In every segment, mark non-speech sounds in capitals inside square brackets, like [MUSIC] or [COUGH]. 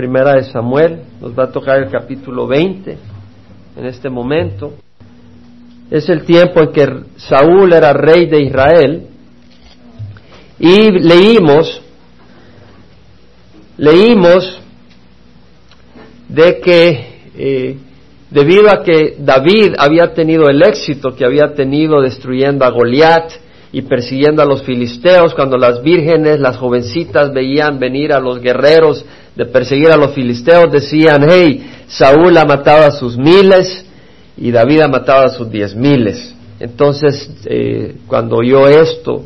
Primera de Samuel, nos va a tocar el capítulo 20 en este momento. Es el tiempo en que Saúl era rey de Israel y leímos, leímos de que eh, debido a que David había tenido el éxito que había tenido destruyendo a Goliat, y persiguiendo a los filisteos, cuando las vírgenes, las jovencitas veían venir a los guerreros de perseguir a los filisteos, decían, hey, Saúl ha matado a sus miles y David ha matado a sus diez miles. Entonces, eh, cuando oyó esto,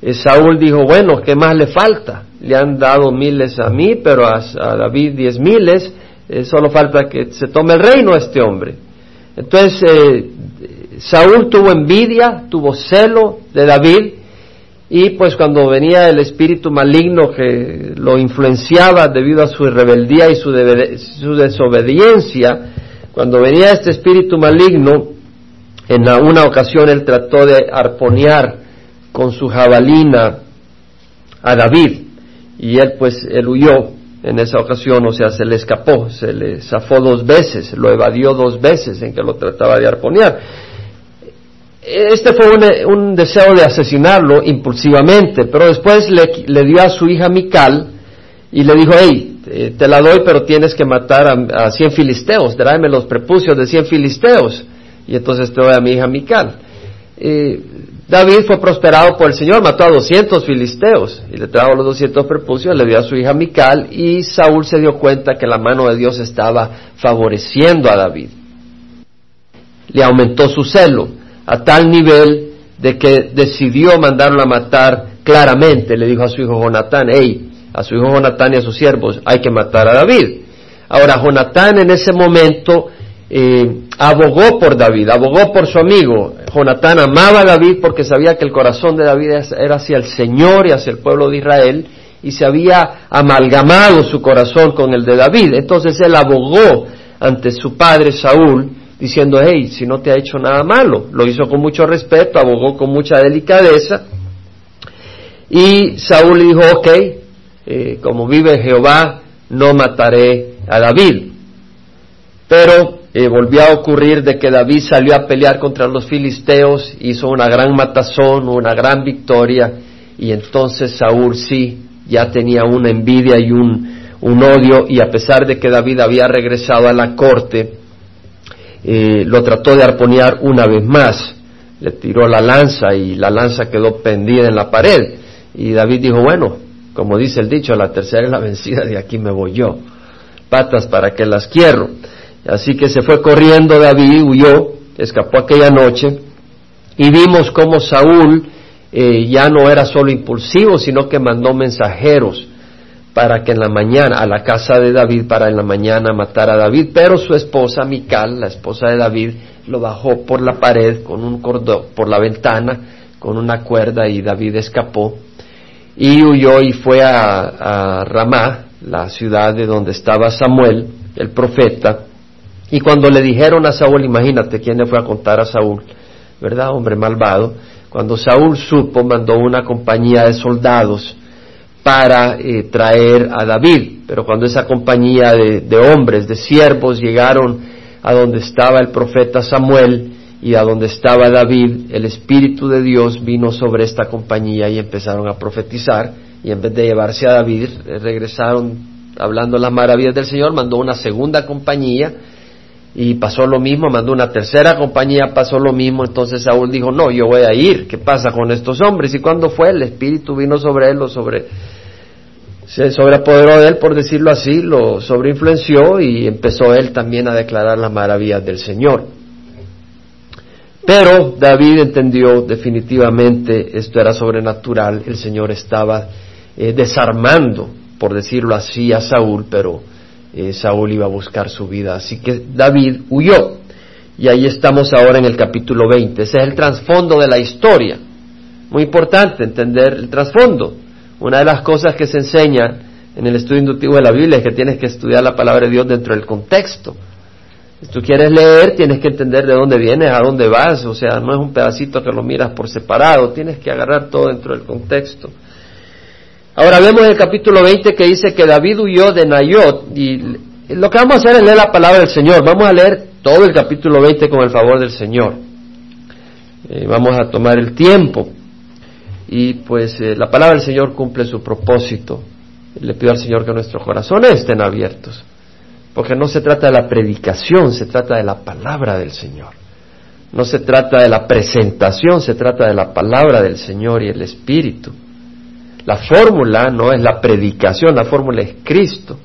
eh, Saúl dijo, bueno, ¿qué más le falta? Le han dado miles a mí, pero a, David diez miles, eh, solo falta que se tome el reino a este hombre. Entonces, Saúl tuvo envidia, tuvo celo de David y pues cuando venía el espíritu maligno que lo influenciaba debido a su rebeldía y su, desobediencia, cuando venía este espíritu maligno, en una ocasión él trató de arponear con su jabalina a David y él pues él huyó en esa ocasión, o sea, se le escapó, se le zafó dos veces, lo evadió dos veces en que lo trataba de arponear este fue un, deseo de asesinarlo impulsivamente, pero después le, dio a su hija Mical y le dijo, hey, te, la doy, pero tienes que matar a, cien filisteos, tráeme los prepucios de cien filisteos, y entonces te doy a mi hija Mical. David fue prosperado por el Señor, mató a doscientos filisteos y le trajo los doscientos prepucios, le dio a su hija Mical y Saúl se dio cuenta que la mano de Dios estaba favoreciendo a David. Le aumentó su celo a tal nivel de que decidió mandarlo a matar claramente. Le dijo a su hijo Jonatán, hey, a su hijo Jonatán y a sus siervos, hay que matar a David. Ahora, Jonatán en ese momento eh, abogó por David, abogó por su amigo. Jonatán amaba a David porque sabía que el corazón de David era hacia el Señor y hacia el pueblo de Israel y se había amalgamado su corazón con el de David. Entonces él abogó ante su padre Saúl diciendo, hey, si no te ha hecho nada malo. Lo hizo con mucho respeto, abogó con mucha delicadeza. Y Saúl dijo, ok, eh, como vive Jehová, no mataré a David. Pero eh, volvió a ocurrir de que David salió a pelear contra los filisteos, hizo una gran matazón, una gran victoria, y entonces Saúl sí ya tenía una envidia y un, un odio, y a pesar de que David había regresado a la corte, lo trató de arponear una vez más, le tiró la lanza y la lanza quedó pendida en la pared. Y David dijo, bueno, como dice el dicho, la tercera es la vencida, de aquí me voy yo. Patas para que las quiero. Así que se fue corriendo David, huyó, escapó aquella noche y vimos cómo Saúl eh, ya no era solo impulsivo, sino que mandó mensajeros para que en la mañana, a la casa de David, para en la mañana matar a David, pero su esposa Mical, la esposa de David, lo bajó por la pared con un cordón, por la ventana, con una cuerda y David escapó. Y huyó y fue a, a Ramá, la ciudad de donde estaba Samuel, el profeta, y cuando le dijeron a Saúl, imagínate quién le fue a contar a Saúl, ¿verdad? Hombre malvado, cuando Saúl supo, mandó una compañía de soldados, para eh, traer a David. Pero cuando esa compañía de, hombres, de siervos, llegaron a donde estaba el profeta Samuel y a donde estaba David, el Espíritu de Dios vino sobre esta compañía y empezaron a profetizar. Y en vez de llevarse a David, regresaron hablando las maravillas del Señor, mandó una segunda compañía y pasó lo mismo, mandó una tercera compañía, pasó lo mismo, entonces Saúl dijo, no, yo voy a ir, ¿qué pasa con estos hombres? Y cuando fue, el Espíritu vino sobre él, lo sobre, se sobreapoderó de él, por decirlo así, lo sobreinfluenció y empezó él también a declarar las maravillas del Señor. Pero David entendió definitivamente esto era sobrenatural, el Señor estaba eh, desarmando, por decirlo así, a Saúl, pero eh, Saúl iba a buscar su vida. Así que David huyó. Y ahí estamos ahora en el capítulo 20. Ese es el trasfondo de la historia. Muy importante entender el trasfondo. Una de las cosas que se enseña en el estudio inductivo de la Biblia es que tienes que estudiar la palabra de Dios dentro del contexto. Si tú quieres leer, tienes que entender de dónde vienes, a dónde vas. O sea, no es un pedacito que lo miras por separado. Tienes que agarrar todo dentro del contexto. Ahora vemos el capítulo 20 que dice que David huyó de Nayot y lo que vamos a hacer es leer la palabra del Señor. Vamos a leer todo el capítulo 20 con el favor del Señor. Eh, vamos a tomar el tiempo y pues eh, la palabra del Señor cumple su propósito. Le pido al Señor que nuestros corazones estén abiertos, porque no se trata de la predicación, se trata de la palabra del Señor. No se trata de la presentación, se trata de la palabra del Señor y el Espíritu. La fórmula no es la predicación, la fórmula es Cristo.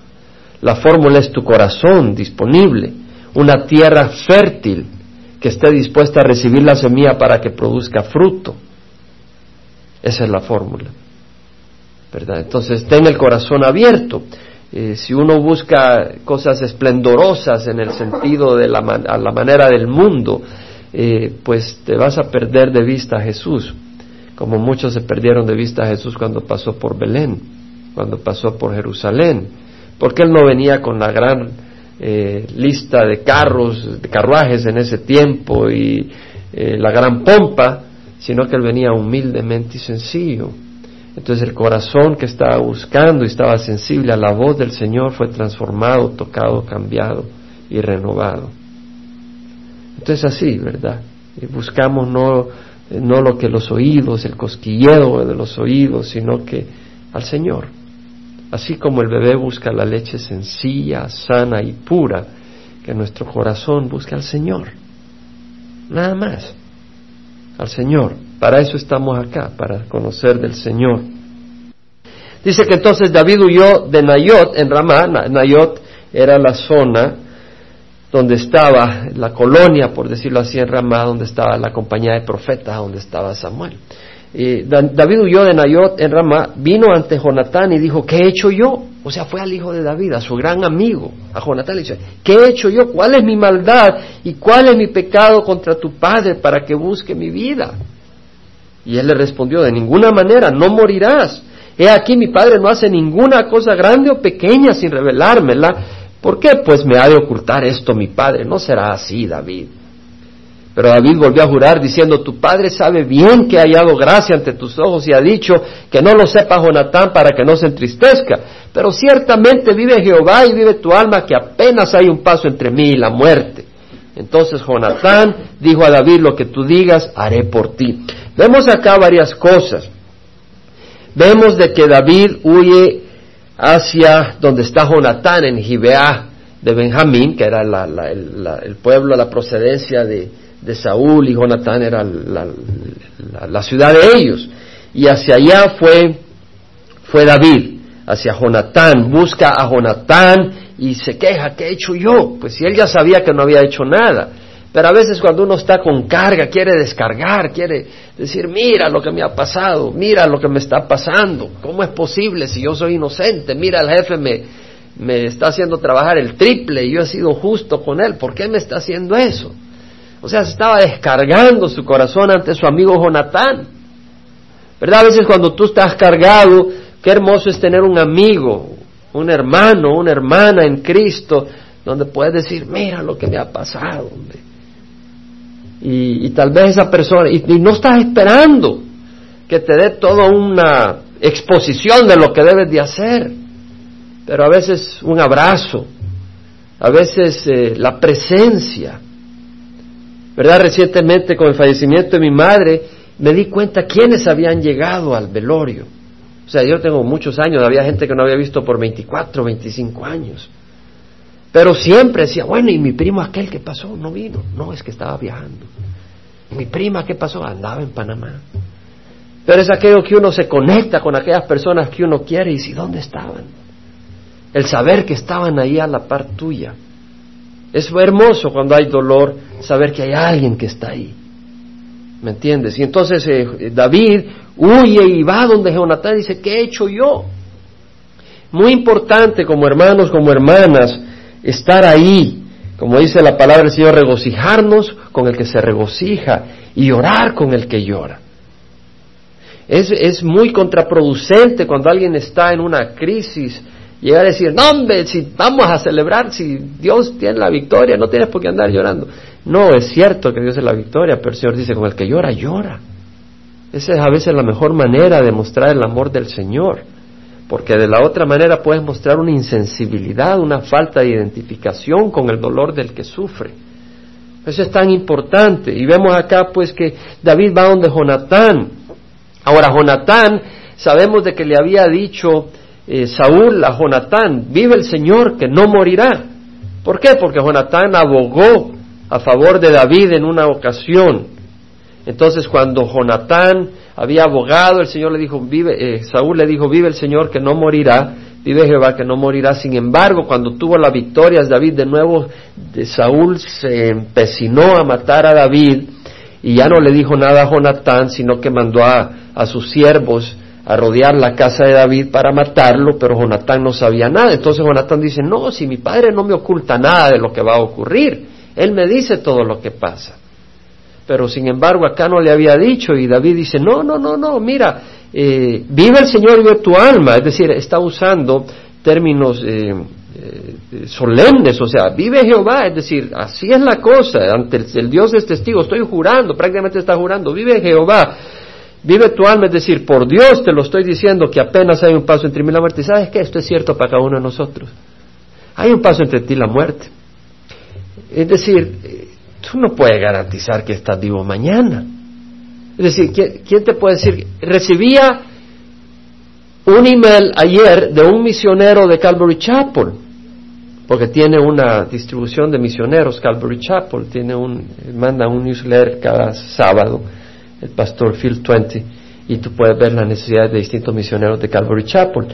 La fórmula es tu corazón disponible, una tierra fértil que esté dispuesta a recibir la semilla para que produzca fruto. Esa es la fórmula. ¿Verdad? Entonces, ten el corazón abierto. Eh, si uno busca cosas esplendorosas en el sentido de la, a la manera del mundo, eh, pues te vas a perder de vista a Jesús, como muchos se perdieron de vista a Jesús cuando pasó por Belén, cuando pasó por Jerusalén, porque él no venía con la gran eh, lista de carros, de carruajes en ese tiempo y eh, la gran pompa, sino que él venía humildemente y sencillo. Entonces el corazón que estaba buscando y estaba sensible a la voz del Señor fue transformado, tocado, cambiado y renovado. Entonces así, ¿verdad? buscamos no, no lo que los oídos, el cosquilleo de los oídos, sino que al Señor. Así como el bebé busca la leche sencilla, sana y pura, que nuestro corazón busca al Señor. Nada más. Al Señor. Para eso estamos acá, para conocer del Señor. Dice que entonces David huyó de Nayot en Ramá. Nayot era la zona donde estaba la colonia, por decirlo así, en Ramá, donde estaba la compañía de profetas, donde estaba Samuel. David huyó de Nayot en Ramá, vino ante Jonatán y dijo, ¿qué he hecho yo? O sea, fue al hijo de David, a su gran amigo, a Jonatán, le dice, ¿qué he hecho yo? ¿Cuál es mi maldad y cuál es mi pecado contra tu padre para que busque mi vida? Y él le respondió, de ninguna manera, no morirás. He aquí mi padre no hace ninguna cosa grande o pequeña sin revelármela. ¿Por qué? Pues me ha de ocultar esto mi padre. No será así, David. Pero David volvió a jurar diciendo, tu padre sabe bien que ha hallado gracia ante tus ojos y ha dicho que no lo sepa Jonatán para que no se entristezca. Pero ciertamente vive Jehová y vive tu alma que apenas hay un paso entre mí y la muerte. Entonces Jonatán dijo a David, lo que tú digas, haré por ti. Vemos acá varias cosas. Vemos de que David huye hacia donde está Jonatán en Gibeá de Benjamín, que era el pueblo, la procedencia de, de Saúl y Jonatán era la, ciudad de ellos. Y hacia allá fue, fue David, hacia Jonatán, busca a Jonatán y se queja, ¿qué he hecho yo? Pues si él ya sabía que no había hecho nada. Pero a veces cuando uno está con carga, quiere descargar, quiere decir, mira lo que me ha pasado, mira lo que me está pasando, ¿cómo es posible si yo soy inocente? Mira, el jefe me, me está haciendo trabajar el triple y yo he sido justo con él, ¿por qué me está haciendo eso? O sea, se estaba descargando su corazón ante su amigo Jonatán. ¿Verdad? A veces cuando tú estás cargado, qué hermoso es tener un amigo, un hermano, una hermana en Cristo, donde puedes decir, mira lo que me ha pasado. Y, tal vez esa persona, y, y no estás esperando que te dé toda una exposición de lo que debes de hacer, pero a veces un abrazo, a veces eh, la presencia, ¿verdad? Recientemente con el fallecimiento de mi madre me di cuenta quiénes habían llegado al velorio. O sea, yo tengo muchos años, había gente que no había visto por 24, 25 años. Pero siempre decía, bueno, ¿y mi primo aquel que pasó? No vino. No, es que estaba viajando. Mi prima, ¿qué pasó? Andaba en Panamá. Pero es aquello que uno se conecta con aquellas personas que uno quiere y si ¿dónde estaban? El saber que estaban ahí a la par tuya. Es hermoso cuando hay dolor saber que hay alguien que está ahí. ¿Me entiendes? Y entonces eh, David huye y va donde Jonatán y dice, ¿qué he hecho yo? Muy importante como hermanos, como hermanas, estar ahí, como dice la palabra del Señor, regocijarnos con el que se regocija y llorar con el que llora. Es, es muy contraproducente cuando alguien está en una crisis Llegar a decir, no hombre, si vamos a celebrar, si Dios tiene la victoria, no tienes por qué andar llorando. No, es cierto que Dios es la victoria, pero el Señor dice, con el que llora, llora. Esa es a veces la mejor manera de mostrar el amor del Señor. Porque de la otra manera puedes mostrar una insensibilidad, una falta de identificación con el dolor del que sufre. Eso es tan importante. Y vemos acá pues que David va donde Jonatán. Ahora Jonatán, sabemos de que le había dicho eh, Saúl a Jonatán, vive el Señor que no morirá. ¿Por qué? Porque Jonatán abogó a favor de David en una ocasión. Entonces cuando Jonatán había abogado, el Señor le dijo, vive, eh, Saúl le dijo, vive el Señor que no morirá, vive Jehová que no morirá. Sin embargo, cuando tuvo la victoria David de nuevo, de Saúl se empecinó a matar a David y ya no le dijo nada a Jonatán, sino que mandó a, a sus siervos a rodear la casa de David para matarlo, pero Jonatán no sabía nada. Entonces Jonatán dice, no, si mi padre no me oculta nada de lo que va a ocurrir, él me dice todo lo que pasa pero sin embargo acá no le había dicho y David dice, no, no, no, no, mira, eh, vive el Señor, vive tu alma, es decir, está usando términos eh, eh, solemnes, o sea, vive Jehová, es decir, así es la cosa, ante el, Dios es testigo, estoy jurando, prácticamente está jurando, vive Jehová, vive tu alma, es decir, por Dios te lo estoy diciendo que apenas hay un paso entre mí y la muerte, ¿sabes qué? Esto es cierto para cada uno de nosotros, hay un paso entre ti y la muerte. Es decir, tú no puedes garantizar que estás vivo mañana. Es decir, ¿quién, te puede decir? Recibía un email ayer de un misionero de Calvary Chapel, porque tiene una distribución de misioneros Calvary Chapel, tiene un, manda un newsletter cada sábado, el pastor Phil Twenty, y tú puedes ver las necesidades de distintos misioneros de Calvary Chapel.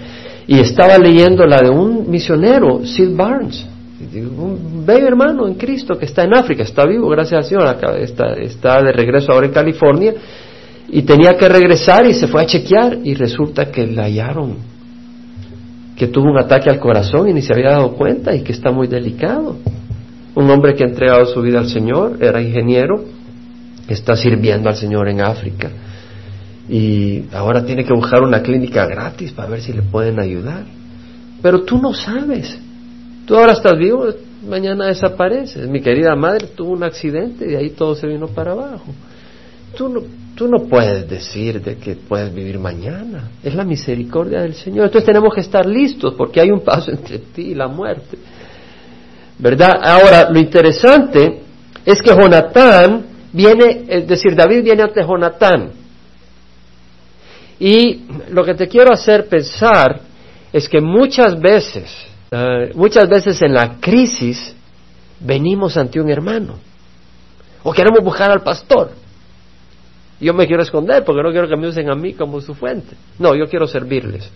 Y estaba leyendo la de un misionero, Sid Barnes, un hermano en Cristo que está en África, está vivo, gracias al Señor, está, está de regreso ahora en California, y tenía que regresar y se fue a chequear y resulta que le hallaron que tuvo un ataque al corazón y ni se había dado cuenta y que está muy delicado. Un hombre que ha entregado su vida al Señor, era ingeniero, está sirviendo al Señor en África y ahora tiene que buscar una clínica gratis para ver si le pueden ayudar. Pero tú no sabes. Tú ahora estás vivo, mañana desapareces. Mi querida madre tuvo un accidente y ahí todo se vino para abajo. Tú no, tú no puedes decir de que puedes vivir mañana. Es la misericordia del Señor. Entonces tenemos que estar listos porque hay un paso entre ti y la muerte. ¿Verdad? Ahora, lo interesante es que Jonatán viene, es decir, David viene ante Jonatán. Y lo que te quiero hacer pensar es que muchas veces eh, muchas veces en la crisis venimos ante un hermano o queremos buscar al pastor. Yo me quiero esconder porque no quiero que me usen a mí como su fuente. No, yo quiero servirles.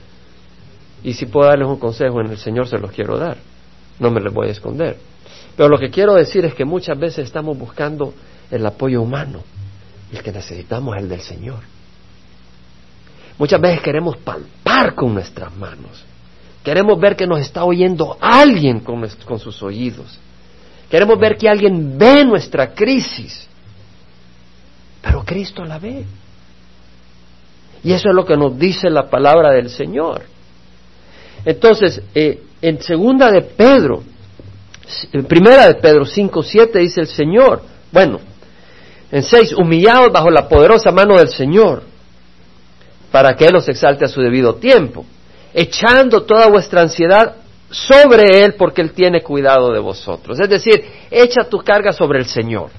Y si puedo darles un consejo en el Señor, se los quiero dar. No me les voy a esconder. Pero lo que quiero decir es que muchas veces estamos buscando el apoyo humano. El que necesitamos es el del Señor. Muchas veces queremos palpar con nuestras manos. Queremos ver que nos está oyendo alguien con, sus oídos. Queremos ver que alguien ve nuestra crisis. Pero Cristo la ve. Y eso es lo que nos dice la palabra del Señor. Entonces, eh, en segunda de Pedro, en primera de Pedro 5, 7 dice el Señor, bueno, en 6, humillados bajo la poderosa mano del Señor, para que Él los exalte a su debido tiempo echando toda vuestra ansiedad sobre Él porque Él tiene cuidado de vosotros. Es decir, echa tu carga sobre el Señor.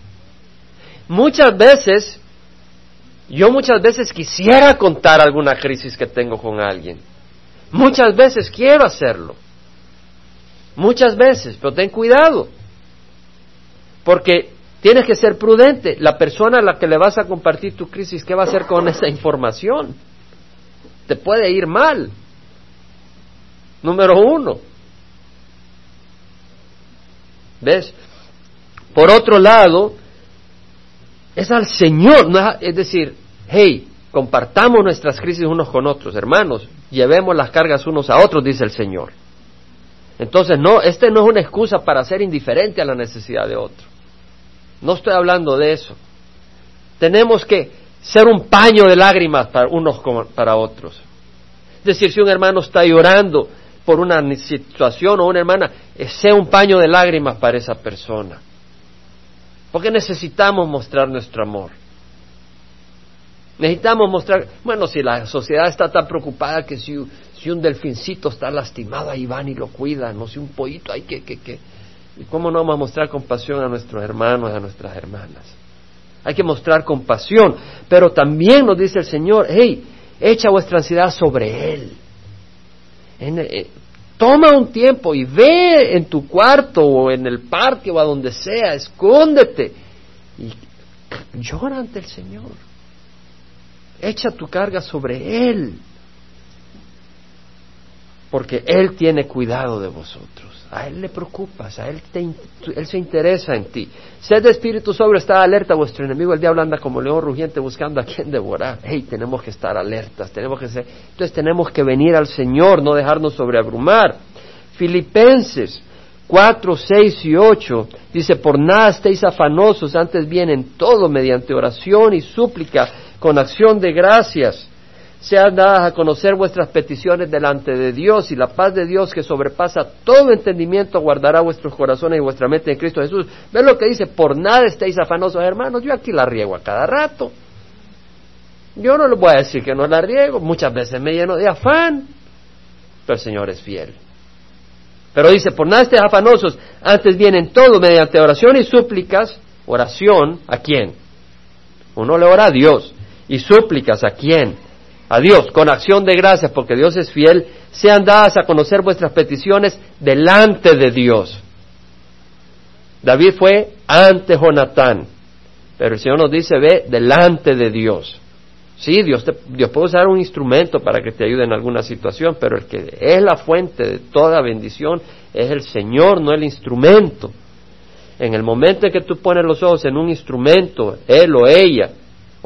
Muchas veces, yo muchas veces quisiera contar alguna crisis que tengo con alguien. Muchas veces quiero hacerlo. Muchas veces, pero ten cuidado. Porque tienes que ser prudente. La persona a la que le vas a compartir tu crisis, ¿qué va a hacer con esa información? Te puede ir mal número uno. ¿Ves? Por otro lado, es al Señor, es decir, hey, compartamos nuestras crisis unos con otros, hermanos, llevemos las cargas unos a otros, dice el Señor. Entonces, no, este no es una excusa para ser indiferente a la necesidad de otro. No estoy hablando de eso. Tenemos que ser un paño de lágrimas para unos para otros. Es decir, si un hermano está llorando, por una situación o una hermana, eh, sea un paño de lágrimas para esa persona. Porque necesitamos mostrar nuestro amor. Necesitamos mostrar, bueno, si la sociedad está tan preocupada que si, Si un delfincito está lastimado, ahí van y lo cuidan. No si un pollito, hay que, que, que. ¿Y cómo no vamos a mostrar compasión a nuestros hermanos, a nuestras hermanas? Hay que mostrar compasión. Pero también nos dice el Señor, hey, echa vuestra ansiedad sobre Él. Eh, toma un tiempo y ve en tu cuarto o en el parque o a donde sea, escóndete y llora ante el Señor. Echa tu carga sobre Él, porque Él tiene cuidado de vosotros. A Él le preocupas, a Él, él se interesa en ti. Sed de espíritu sobre, está alerta. Vuestro enemigo, el diablo, anda como león rugiente buscando a quien devorar. Hey, tenemos que estar alertas, tenemos que ser. Entonces tenemos que venir al Señor, no dejarnos sobreabrumar. Filipenses 4, 6 y 8 dice: Por nada estéis afanosos, antes bien en todo, mediante oración y súplica, con acción de gracias sean dadas a conocer vuestras peticiones delante de Dios y la paz de Dios que sobrepasa todo entendimiento guardará vuestros corazones y vuestra mente en Cristo Jesús. ¿Ven lo que dice? Por nada estéis afanosos, hermanos. Yo aquí la riego a cada rato. Yo no les voy a decir que no la riego. Muchas veces me lleno de afán. Pero el Señor es fiel. Pero dice, por nada estéis afanosos. Antes vienen todo mediante oración y súplicas. Oración, ¿a quién? Uno le ora a Dios. ¿Y súplicas a quién? A Dios con acción de gracias, porque Dios es fiel, sean dadas a conocer vuestras peticiones delante de Dios. David fue ante Jonatán, pero el Señor nos dice, ve delante de Dios. Sí, Dios, Dios puede usar un instrumento para que te ayude en alguna situación, pero el que es la fuente de toda bendición es el Señor, no el instrumento. En el momento en que tú pones los ojos en un instrumento, él o ella,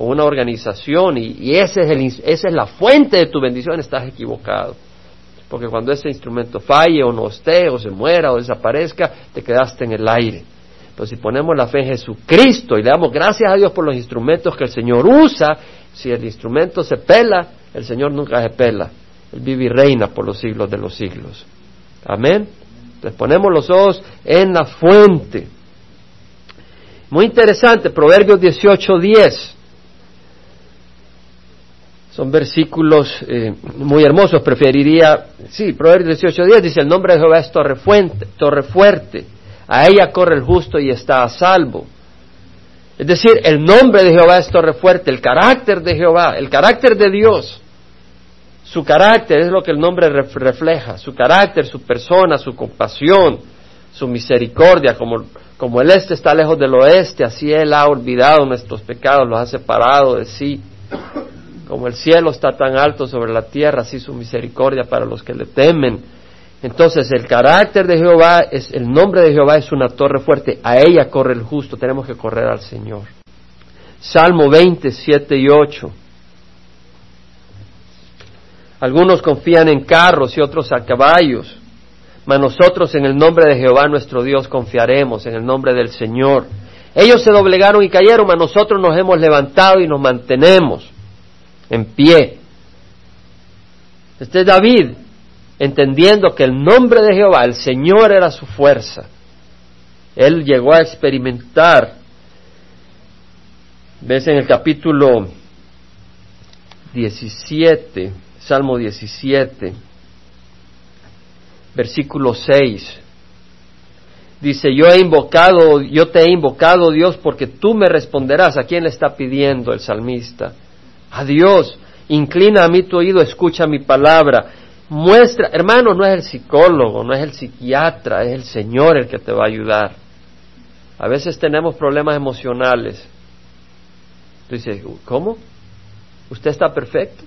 o una organización y, esa es la fuente de tu bendición, estás equivocado. Porque cuando ese instrumento falle o no esté o se muera o desaparezca, te quedaste en el aire. Pero si ponemos la fe en Jesucristo y le damos gracias a Dios por los instrumentos que el Señor usa, si el instrumento se pela, el Señor nunca se pela. Él vive y reina por los siglos de los siglos. Amén. Entonces ponemos los ojos en la fuente. Muy interesante, Proverbios 18:10. Son versículos eh, muy hermosos. Preferiría, sí, Proverbios 18.10 dice, el nombre de Jehová es torre, fuente, torre fuerte. A ella corre el justo y está a salvo. Es decir, el nombre de Jehová es torre fuerte, el carácter de Jehová, el carácter de Dios. Su carácter es lo que el nombre refleja, su carácter, su persona, su compasión, su misericordia, como, como el este está lejos del oeste, así Él ha olvidado nuestros pecados, los ha separado de sí. Como el cielo está tan alto sobre la tierra, así su misericordia para los que le temen. Entonces el carácter de Jehová es, el nombre de Jehová es una torre fuerte, a ella corre el justo, tenemos que correr al Señor. Salmo 20, 7 y 8. Algunos confían en carros y otros a caballos, mas nosotros en el nombre de Jehová nuestro Dios confiaremos, en el nombre del Señor. Ellos se doblegaron y cayeron, mas nosotros nos hemos levantado y nos mantenemos en pie. Este es David, entendiendo que el nombre de Jehová, el Señor, era su fuerza. Él llegó a experimentar, ves en el capítulo 17, Salmo 17, versículo 6. Dice, yo he invocado, yo te he invocado, Dios, porque tú me responderás. ¿A quién le está pidiendo el salmista? A Dios. Inclina a mí tu oído, escucha mi palabra. Muestra, hermano, no es el psicólogo, no es el psiquiatra, es el Señor el que te va a ayudar. A veces tenemos problemas emocionales. Tú dices, ¿cómo? ¿Usted está perfecto?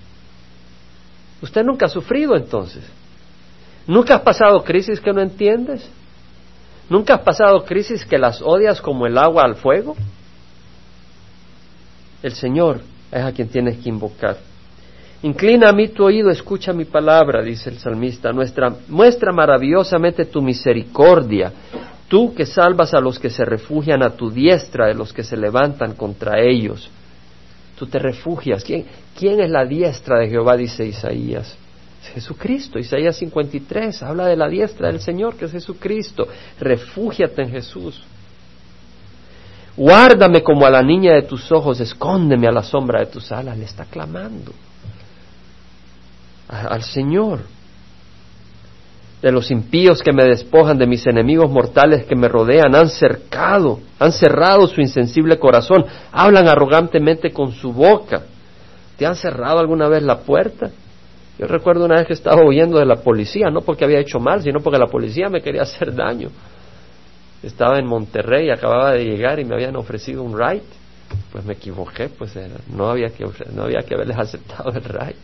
Usted nunca ha sufrido entonces. ¿Nunca has pasado crisis que no entiendes? ¿Nunca has pasado crisis que las odias como el agua al fuego? El Señor es a quien tienes que invocar. Inclina a mí tu oído, escucha mi palabra, dice el salmista. Muestra maravillosamente tu misericordia, tú que salvas a los que se refugian a tu diestra, de los que se levantan contra ellos. Tú te refugias. ¿Quién, quién es la diestra de Jehová? dice Isaías. Jesucristo, Isaías 53, habla de la diestra del Señor, que es Jesucristo. Refúgiate en Jesús. Guárdame como a la niña de tus ojos, escóndeme a la sombra de tus alas. Le está clamando al Señor. de los impíos que me despojan, de mis enemigos mortales que me rodean, han cercado, han cerrado su insensible corazón, hablan arrogantemente con su boca. ¿Te han cerrado alguna vez la puerta? Yo recuerdo una vez que estaba huyendo de la policía, no porque había hecho mal, sino porque la policía me quería hacer daño. Estaba en Monterrey, acababa de llegar y me habían ofrecido un ride. Pues me equivoqué, pues no había que no había que haberles [LAUGHS] aceptado el ride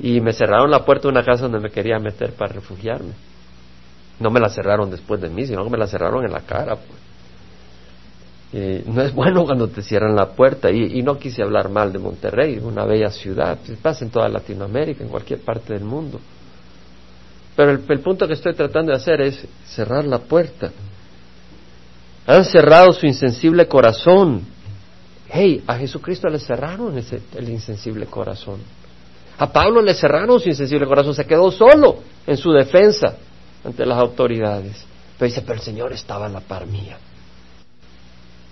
y me cerraron la puerta de una casa donde me quería meter para refugiarme. No me la cerraron después de mí, sino que me la cerraron en la cara. Pues. no es bueno cuando te cierran la puerta y, no quise hablar mal de Monterrey, una bella ciudad, pues, pasa en toda Latinoamérica, en cualquier parte del mundo. Pero el, punto que estoy tratando de hacer es cerrar la puerta. Han cerrado su insensible corazón. Hey, a Jesucristo le cerraron ese, el insensible corazón. A Pablo le cerraron su insensible corazón, se quedó solo en su defensa ante las autoridades. Pero dice, pero el Señor estaba en la par mía.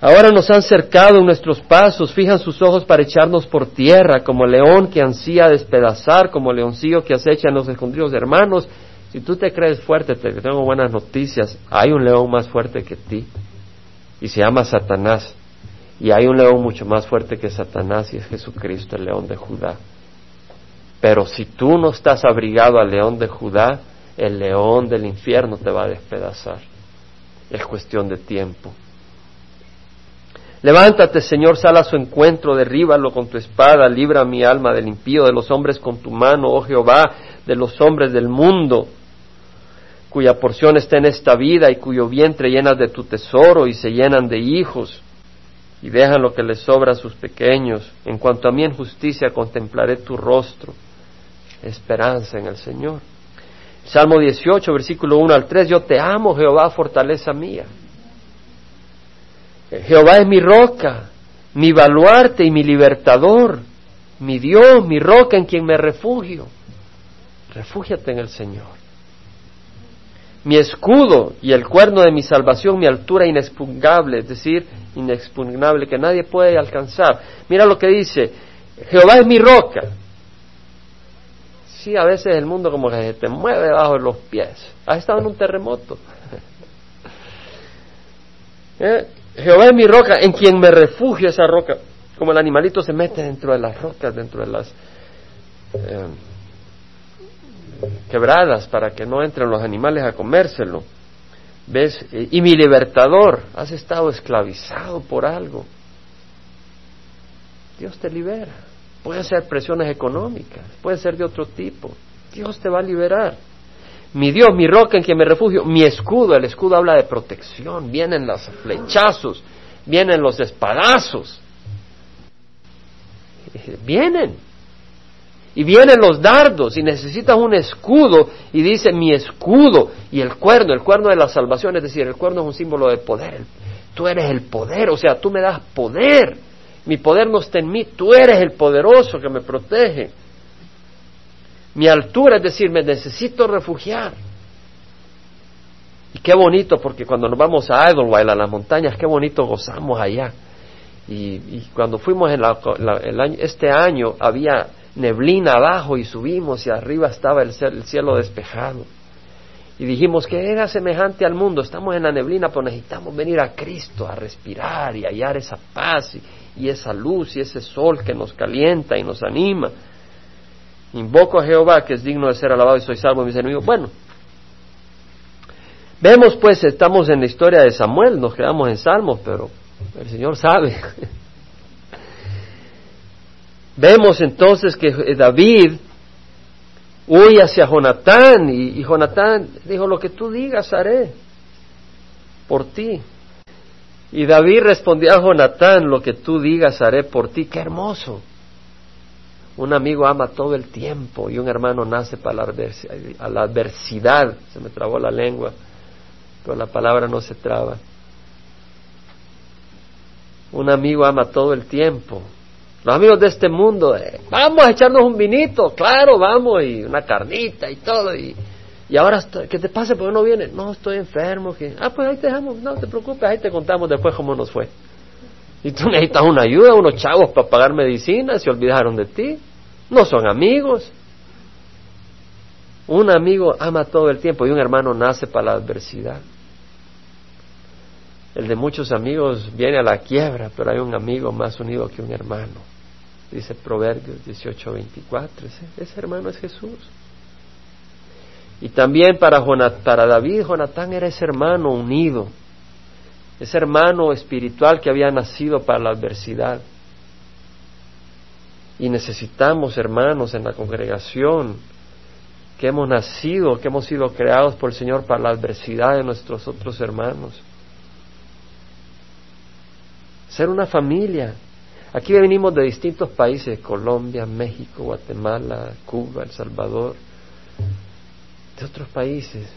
Ahora nos han cercado en nuestros pasos, fijan sus ojos para echarnos por tierra, como león que ansía despedazar, como leoncillo que acecha en los escondidos hermanos. Si tú te crees fuerte, te tengo buenas noticias. Hay un león más fuerte que ti y se llama Satanás. Y hay un león mucho más fuerte que Satanás y es Jesucristo, el león de Judá. Pero si tú no estás abrigado al león de Judá, el león del infierno te va a despedazar. Es cuestión de tiempo. Levántate, Señor, sal a su encuentro, derríbalo con tu espada, libra mi alma del impío, de los hombres con tu mano, oh Jehová, de los hombres del mundo, cuya porción está en esta vida y cuyo vientre llenas de tu tesoro y se llenan de hijos y dejan lo que les sobra a sus pequeños. En cuanto a mí en justicia contemplaré tu rostro esperanza en el Señor. Salmo 18, versículo 1 al 3, yo te amo, Jehová, fortaleza mía. Jehová es mi roca, mi baluarte y mi libertador, mi Dios, mi roca en quien me refugio. Refúgiate en el Señor. Mi escudo y el cuerno de mi salvación, mi altura inexpugnable, es decir, inexpugnable, que nadie puede alcanzar. Mira lo que dice, Jehová es mi roca, sí, a veces el mundo como que se te mueve debajo de los pies. Has estado en un terremoto. [LAUGHS] ¿Eh? Jehová es mi roca, en quien me refugio esa roca. Como el animalito se mete dentro de las rocas, dentro de las eh, quebradas, para que no entren los animales a comérselo. ¿Ves? Y mi libertador, has estado esclavizado por algo. Dios te libera. Pueden ser presiones económicas, puede ser de otro tipo. Dios te va a liberar. Mi Dios, mi roca en quien me refugio, mi escudo, el escudo habla de protección, vienen los flechazos, vienen los espadazos, vienen. Y vienen los dardos y necesitas un escudo y dice mi escudo y el cuerno, el cuerno de la salvación, es decir, el cuerno es un símbolo de poder. Tú eres el poder, o sea, tú me das poder. Mi poder no está en mí, tú eres el poderoso que me protege. Mi altura, es decir, me necesito refugiar. Y qué bonito, porque cuando nos vamos a Idlewild, a las montañas, qué bonito gozamos allá. Y, cuando fuimos en año, este año, había neblina abajo y subimos y arriba estaba el, cielo despejado. Y dijimos que era semejante al mundo, estamos en la neblina, pero necesitamos venir a Cristo a respirar y hallar esa paz y esa luz y ese sol que nos calienta y nos anima. Invoco a Jehová que es digno de ser alabado y soy salvo de mis enemigos. Bueno, vemos pues, estamos en la historia de Samuel, nos quedamos en Salmos, pero el Señor sabe. [LAUGHS] vemos entonces que David huye hacia Jonatán y, Jonatán dijo, lo que tú digas haré por ti. Y David respondió a Jonatán, lo que tú digas haré por ti. Qué hermoso. Un amigo ama todo el tiempo y un hermano nace para la, la adversidad. Se me trabó la lengua, pero la palabra no se traba. Un amigo ama todo el tiempo. Los amigos de este mundo, eh, vamos a echarnos un vinito, claro, vamos, y una carnita y todo, y y ahora, ¿qué te pasa? ¿Por qué no viene? No, estoy enfermo. Que... Ah, pues ahí te dejamos. No te preocupes, ahí te contamos después cómo nos fue. Y tú [LAUGHS] necesitas una ayuda, unos chavos para pagar medicina, se olvidaron de ti. No son amigos. Un amigo ama todo el tiempo y un hermano nace para la adversidad. El de muchos amigos viene a la quiebra, pero hay un amigo más unido que un hermano. Dice Proverbios 18:24. Ese, ese hermano es Jesús. Y también para, para David, Jonatán era ese hermano unido, ese hermano espiritual que había nacido para la adversidad. Y necesitamos hermanos en la congregación que hemos nacido, que hemos sido creados por el Señor para la adversidad de nuestros otros hermanos. Ser una familia. Aquí venimos de distintos países, Colombia, México, Guatemala, Cuba, El Salvador, de otros países.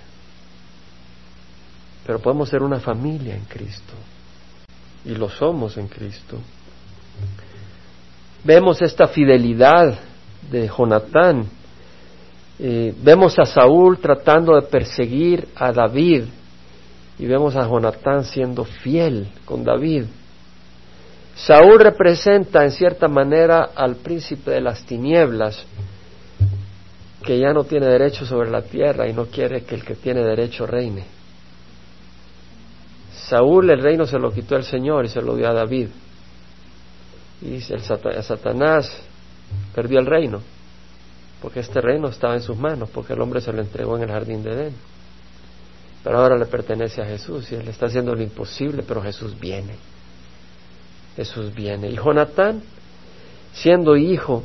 Pero podemos ser una familia en Cristo. Y lo somos en Cristo. Vemos esta fidelidad de Jonatán. Eh, vemos a Saúl tratando de perseguir a David y vemos a Jonatán siendo fiel con David. Saúl representa en cierta manera al príncipe de las tinieblas que ya no tiene derecho sobre la tierra y no quiere que el que tiene derecho reine. Saúl el reino se lo quitó el Señor y se lo dio a David. Y el Satanás perdió el reino, porque este reino estaba en sus manos, porque el hombre se lo entregó en el jardín de Edén. Pero ahora le pertenece a Jesús y él está haciendo lo imposible, pero Jesús viene. Jesús viene. Y Jonatán, siendo hijo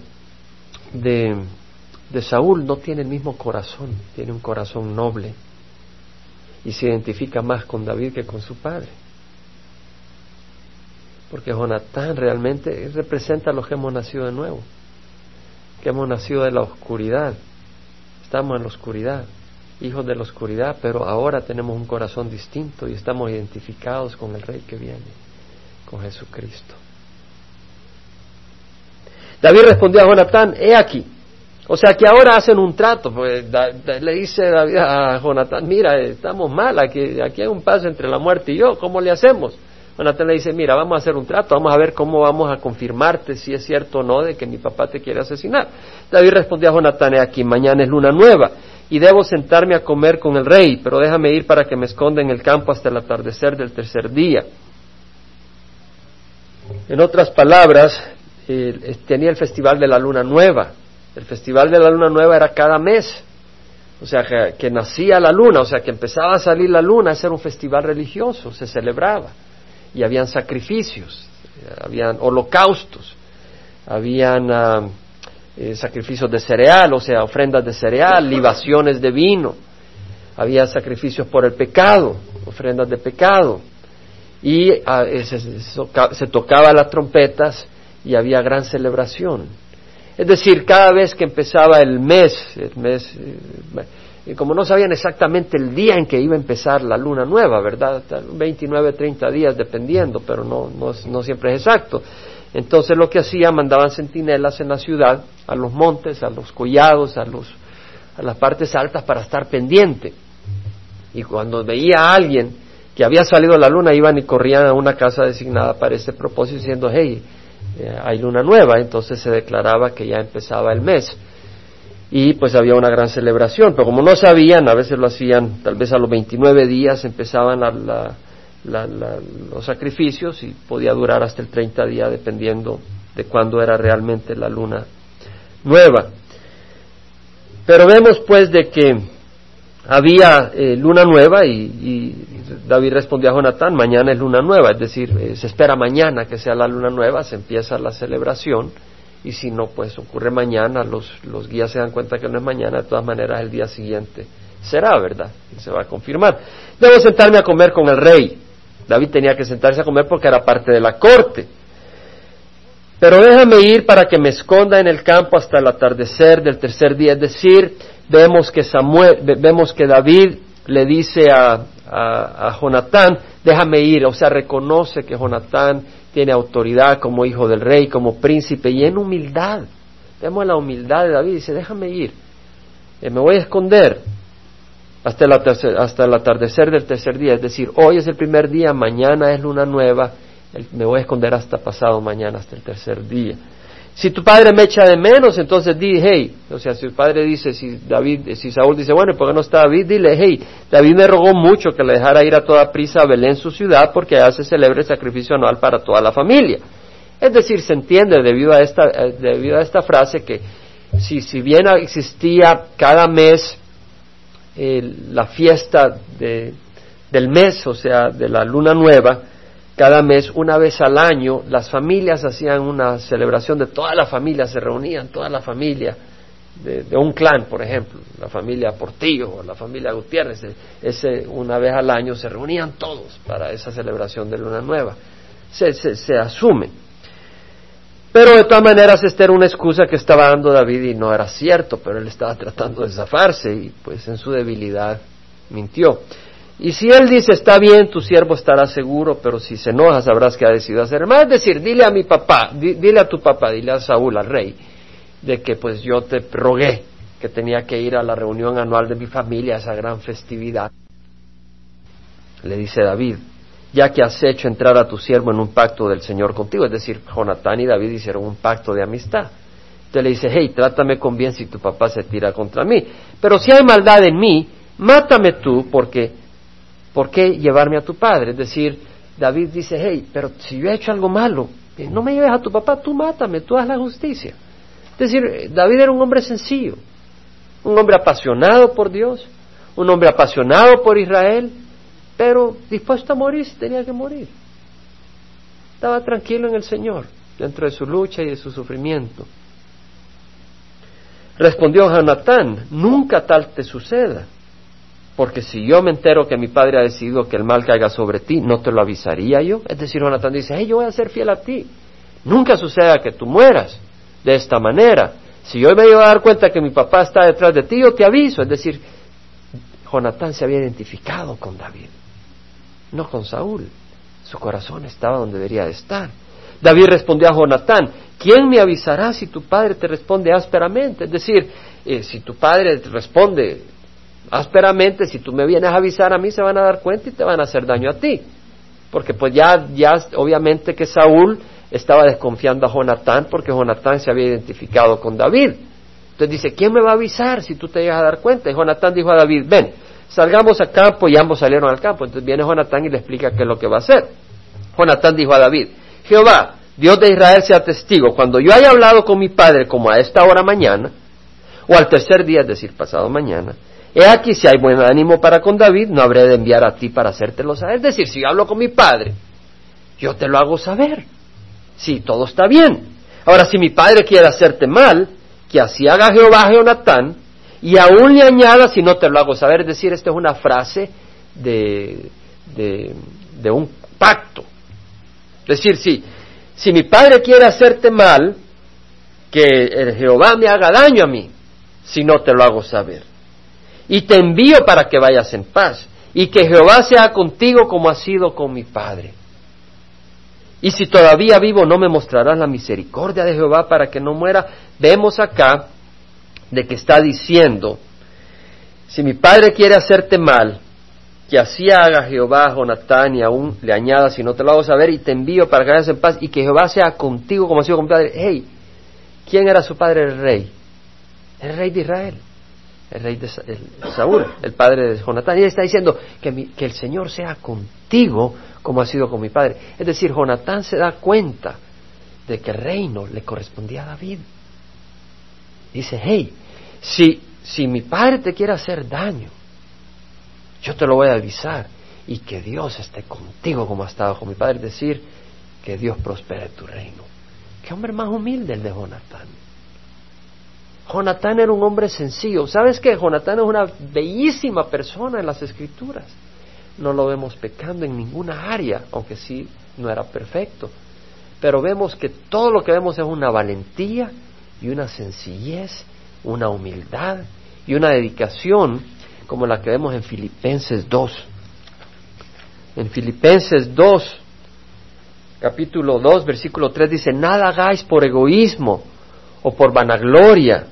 de, de Saúl, no tiene el mismo corazón, tiene un corazón noble y se identifica más con David que con su padre. Porque Jonatán realmente representa a los que hemos nacido de nuevo, que hemos nacido de la oscuridad, estamos en la oscuridad, hijos de la oscuridad, pero ahora tenemos un corazón distinto y estamos identificados con el Rey que viene, con Jesucristo. David respondió a Jonatán, he aquí. O sea que ahora hacen un trato, pues le dice David a Jonatán, mira, estamos mal, aquí, aquí hay un paso entre la muerte y yo, ¿cómo le hacemos? Jonathan le dice, mira, vamos a hacer un trato, vamos a ver cómo vamos a confirmarte si es cierto o no de que mi papá te quiere asesinar. David respondió a Jonathan, aquí mañana es luna nueva y debo sentarme a comer con el rey, pero déjame ir para que me esconda en el campo hasta el atardecer del tercer día. En otras palabras, tenía el festival de la luna nueva. El festival de la luna nueva era cada mes. O sea, que, nacía la luna, o sea, que empezaba a salir la luna, ese era un festival religioso, se celebraba y habían sacrificios, habían holocaustos, habían ah, eh, sacrificios de cereal, o sea, ofrendas de cereal, libaciones de vino, había sacrificios por el pecado, ofrendas de pecado, y ah, se, se, tocaba las trompetas y había gran celebración. Es decir, cada vez que empezaba el mes, el mes eh, y como no sabían exactamente el día en que iba a empezar la luna nueva, ¿verdad? 29, 30 días dependiendo, pero no, no, siempre es exacto. Entonces lo que hacían, mandaban centinelas en la ciudad, a los montes, a los collados, a, los, a las partes altas para estar pendiente. Y cuando veía a alguien que había salido la luna, iban y corrían a una casa designada para ese propósito diciendo, hey, eh, hay luna nueva, entonces se declaraba que ya empezaba el mes. Y pues había una gran celebración, pero como no sabían, a veces lo hacían, tal vez a los 29 días empezaban los sacrificios y podía durar hasta el 30 día dependiendo de cuándo era realmente la luna nueva. Pero vemos pues de que había eh, luna nueva y, David respondió a Jonatán, mañana es luna nueva, es decir, eh, se espera mañana que sea la luna nueva, se empieza la celebración y si no, pues ocurre mañana, los, los guías se dan cuenta que no es mañana, de todas maneras el día siguiente será, ¿verdad? Se va a confirmar. Debo sentarme a comer con el rey. David tenía que sentarse a comer porque era parte de la corte. Pero déjame ir para que me esconda en el campo hasta el atardecer del tercer día. Es decir, vemos que Samuel, vemos que David le dice a, a, a Jonatán, déjame ir, o sea, reconoce que Jonatán tiene autoridad como hijo del rey, como príncipe y en humildad. Vemos la humildad de David, dice, déjame ir, eh, me voy a esconder hasta el, hasta el atardecer del tercer día, es decir, hoy es el primer día, mañana es luna nueva, me voy a esconder hasta pasado mañana, hasta el tercer día. Si tu padre me echa de menos, entonces di, hey, o sea, si el padre dice, si David, si Saúl dice, bueno, ¿por qué no está David? Dile, hey, David me rogó mucho que le dejara ir a toda prisa a Belén, su ciudad, porque allá se celebra el sacrificio anual para toda la familia. Es decir, se entiende debido a esta, eh, debido a esta frase que si, si bien existía cada mes la fiesta de, del mes, o sea, de la luna nueva, cada mes, una vez al año, las familias hacían una celebración de toda la familia, se reunían toda la familia de, un clan, por ejemplo, la familia Portillo o la familia Gutiérrez, ese, una vez al año se reunían todos para esa celebración de Luna Nueva. Se, se, se asume. Pero de todas maneras esta era una excusa que estaba dando David y no era cierto, pero él estaba tratando de zafarse y pues en su debilidad mintió. Y si él dice, está bien, tu siervo estará seguro, pero si se enoja sabrás que ha decidido hacer. Más es decir, dile a mi papá, dile a tu papá, dile a Saúl, al rey, de que pues yo te rogué que tenía que ir a la reunión anual de mi familia, a esa gran festividad. Le dice David, ya que has hecho entrar a tu siervo en un pacto del Señor contigo, es decir, Jonatán y David hicieron un pacto de amistad. Entonces le dice, hey, trátame con bien si tu papá se tira contra mí. Pero si hay maldad en mí, mátame tú, porque ¿por qué llevarme a tu padre? Es decir, David dice, hey, pero si yo he hecho algo malo, eh, no me lleves a tu papá, tú mátame, tú haz la justicia. Es decir, David era un hombre sencillo, un hombre apasionado por Dios, un hombre apasionado por Israel, pero dispuesto a morir si tenía que morir. Estaba tranquilo en el Señor, dentro de su lucha y de su sufrimiento. Respondió Jonatán, nunca tal te suceda. Porque si yo me entero que mi padre ha decidido que el mal caiga sobre ti, ¿no te lo avisaría yo? Es decir, Jonathan dice, hey, yo voy a ser fiel a ti. Nunca suceda que tú mueras de esta manera. Si yo me iba a dar cuenta que mi papá está detrás de ti, yo te aviso. Es decir, Jonatán se había identificado con David, no con Saúl. Su corazón estaba donde debería de estar. David respondió a Jonatán, ¿quién me avisará si tu padre te responde ásperamente? Es decir, eh, si tu padre te responde ásperamente, si tú me vienes a avisar a mí, se van a dar cuenta y te van a hacer daño a ti. Porque pues ya, ya obviamente que Saúl estaba desconfiando a Jonatán porque Jonatán se había identificado con David. Entonces dice, ¿quién me va a avisar si tú te llegas a dar cuenta? Y Jonatán dijo a David, ven, salgamos al campo y ambos salieron al campo. Entonces viene Jonatán y le explica qué es lo que va a hacer. Jonatán dijo a David, Jehová, Dios de Israel sea testigo, cuando yo haya hablado con mi padre como a esta hora mañana, o al tercer día, es decir, pasado mañana, He aquí, si hay buen ánimo para con David, no habré de enviar a ti para hacértelo saber. Es decir, si yo hablo con mi padre, yo te lo hago saber. Si todo está bien. Ahora, si mi padre quiere hacerte mal, que así haga Jehová a Jonatán, y aún le añada si no te lo hago saber. Es decir, esta es una frase de, de, de un pacto. Es decir, si, si mi padre quiere hacerte mal, que Jehová me haga daño a mí, si no te lo hago saber y te envío para que vayas en paz, y que Jehová sea contigo como ha sido con mi Padre. Y si todavía vivo, no me mostrarás la misericordia de Jehová para que no muera. Vemos acá de que está diciendo, si mi Padre quiere hacerte mal, que así haga Jehová a Jonatán y aún le añada, si no te lo hago saber, y te envío para que vayas en paz, y que Jehová sea contigo como ha sido con mi Padre. Hey, ¿quién era su padre el rey? El rey de Israel el rey de Saúl, el padre de Jonatán, y él está diciendo que, que el Señor sea contigo como ha sido con mi padre. Es decir, Jonatán se da cuenta de que el reino le correspondía a David. Dice, hey, si, si mi padre te quiere hacer daño, yo te lo voy a avisar y que Dios esté contigo como ha estado con mi padre, es decir, que Dios prospere tu reino. Qué hombre más humilde el de Jonatán. Jonatán era un hombre sencillo. ¿Sabes qué? Jonatán es una bellísima persona en las escrituras. No lo vemos pecando en ninguna área, aunque sí no era perfecto. Pero vemos que todo lo que vemos es una valentía y una sencillez, una humildad y una dedicación como la que vemos en Filipenses 2. En Filipenses 2, capítulo 2, versículo 3 dice, nada hagáis por egoísmo o por vanagloria,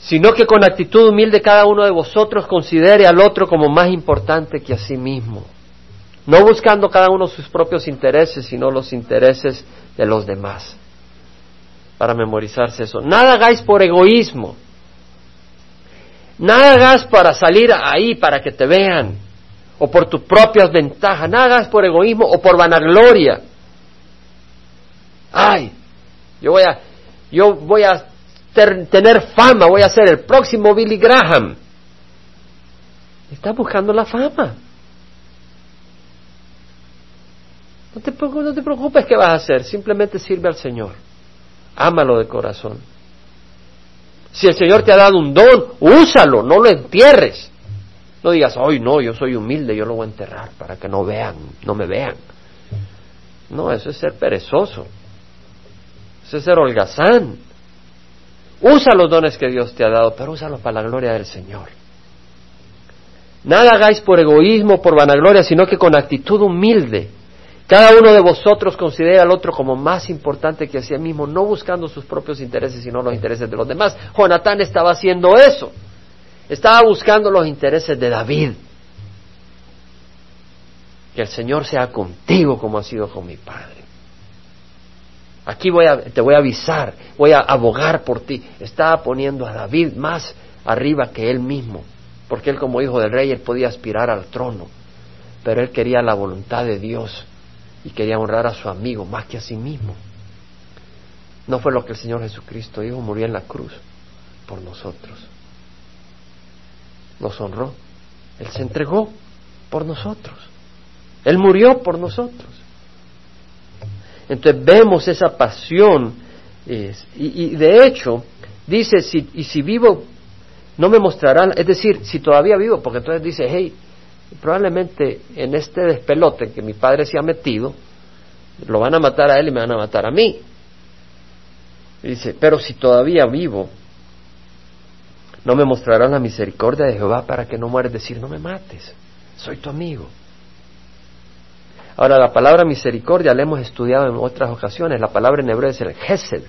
sino que con actitud humilde cada uno de vosotros considere al otro como más importante que a sí mismo, no buscando cada uno sus propios intereses, sino los intereses de los demás. para memorizarse eso. Nada hagáis por egoísmo. Nada hagas para salir ahí, para que te vean, o por tus propias ventajas. Nada hagas por egoísmo o por vanagloria. Ay, yo voy a, yo voy a tener fama, voy a ser el próximo Billy Graham. Estás buscando la fama. No te, no te preocupes qué vas a hacer, simplemente sirve al Señor. Ámalo de corazón. Si el Señor te ha dado un don, úsalo, no lo entierres. No digas, hoy no, yo soy humilde, yo lo voy a enterrar para que no vean, no me vean. No, eso es ser perezoso. Eso es ser holgazán. Usa los dones que Dios te ha dado, pero úsalos para la gloria del Señor. Nada hagáis por egoísmo, por vanagloria, sino que con actitud humilde. Cada uno de vosotros considera al otro como más importante que a sí mismo, no buscando sus propios intereses, sino los intereses de los demás. Jonatán estaba haciendo eso. Estaba buscando los intereses de David. Que el Señor sea contigo como ha sido con mi padre. Aquí voy a, te voy a avisar, voy a abogar por ti. Estaba poniendo a David más arriba que él mismo, porque él como hijo del rey, él podía aspirar al trono, pero él quería la voluntad de Dios y quería honrar a su amigo más que a sí mismo. No fue lo que el Señor Jesucristo dijo, murió en la cruz por nosotros. Nos honró, Él se entregó por nosotros, Él murió por nosotros. Entonces vemos esa pasión y, de hecho dice, si, y si vivo, no me mostrarán, es decir, si todavía vivo, porque entonces dice, hey, probablemente en este despelote que mi padre se ha metido, lo van a matar a él y me van a matar a mí. dice, pero si todavía vivo, no me mostrarán la misericordia de Jehová para que no mueres, decir, no me mates, soy tu amigo. Ahora, la palabra misericordia la hemos estudiado en otras ocasiones. La palabra en hebreo es el Gesed.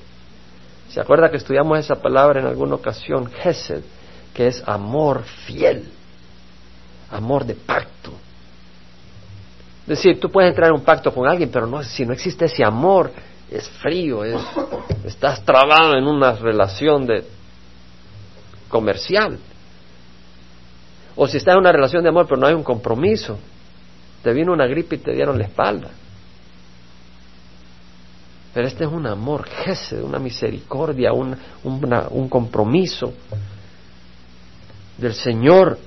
¿Se acuerda que estudiamos esa palabra en alguna ocasión? Gesed, que es amor fiel, amor de pacto. Es decir, tú puedes entrar en un pacto con alguien, pero no, si no existe ese amor, es frío, es, estás trabado en una relación de comercial. O si estás en una relación de amor, pero no hay un compromiso, te vino una gripe y te dieron la espalda. Pero este es un amor, gesed, una misericordia, un, un compromiso del Señor.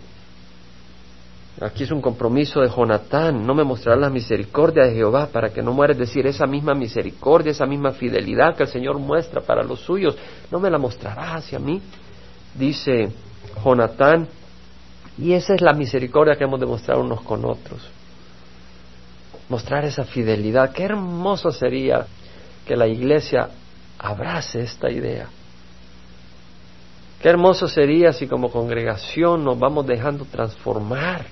Aquí es un compromiso de Jonatán. No me mostrarás la misericordia de Jehová para que no mueres. decir, esa misma misericordia, esa misma fidelidad que el Señor muestra para los suyos, no me la mostrarás hacia mí. Dice Jonatán. Y esa es la misericordia que hemos demostrado unos con otros mostrar esa fidelidad. Qué hermoso sería que la iglesia abrace esta idea. Qué hermoso sería si como congregación nos vamos dejando transformar.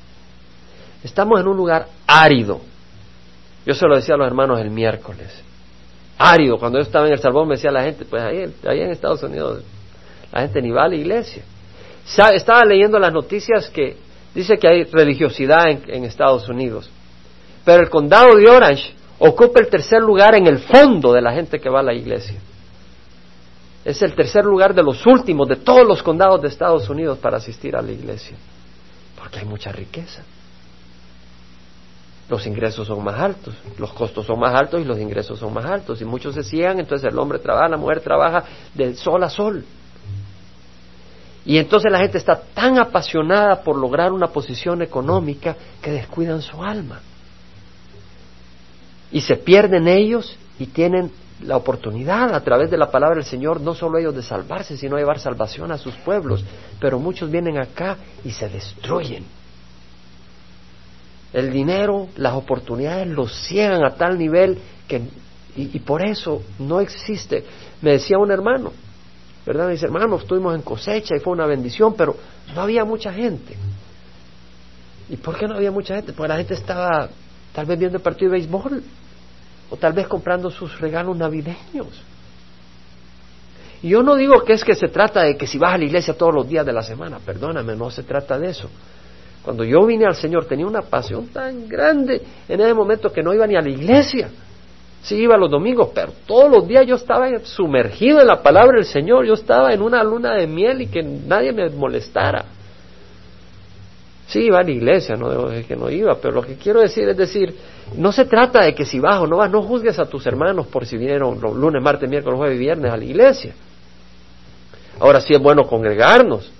Estamos en un lugar árido. Yo se lo decía a los hermanos el miércoles. Árido. Cuando yo estaba en El Salvador me decía la gente, pues ahí, ahí en Estados Unidos la gente ni va a la iglesia. Estaba leyendo las noticias que dice que hay religiosidad en Estados Unidos. Pero el condado de Orange ocupa el tercer lugar en el fondo de la gente que va a la iglesia. Es el tercer lugar de los últimos de todos los condados de Estados Unidos para asistir a la iglesia. Porque hay mucha riqueza. Los ingresos son más altos, los costos son más altos y los ingresos son más altos. Y muchos se ciegan, entonces el hombre trabaja, la mujer trabaja de sol a sol. Y entonces la gente está tan apasionada por lograr una posición económica que descuidan su alma y se pierden ellos y tienen la oportunidad a través de la palabra del Señor, no solo ellos de salvarse, sino llevar salvación a sus pueblos. Pero muchos vienen acá y se destruyen. El dinero, las oportunidades los ciegan a tal nivel que, y, por eso no existe. Me decía un hermano, ¿verdad? Me dice, hermano, estuvimos en cosecha y fue una bendición, pero no había mucha gente. ¿Y por qué no había mucha gente? Porque la gente estaba tal vez viendo el partido de béisbol o tal vez comprando sus regalos navideños. Y yo no digo que es que se trata de que si vas a la iglesia todos los días de la semana, perdóname, no se trata de eso. Cuando yo vine al Señor tenía una pasión tan grande en ese momento que no iba ni a la iglesia. Sí, iba los domingos, pero todos los días yo estaba sumergido en la palabra del Señor. Yo estaba en una luna de miel y que nadie me molestara. Sí, iba a la iglesia, no debo decir que no iba, pero lo que quiero decir es decir, no se trata de que si vas o no vas, no juzgues a tus hermanos por si vinieron los lunes, martes, miércoles, jueves y viernes a la iglesia. Ahora sí es bueno congregarnos,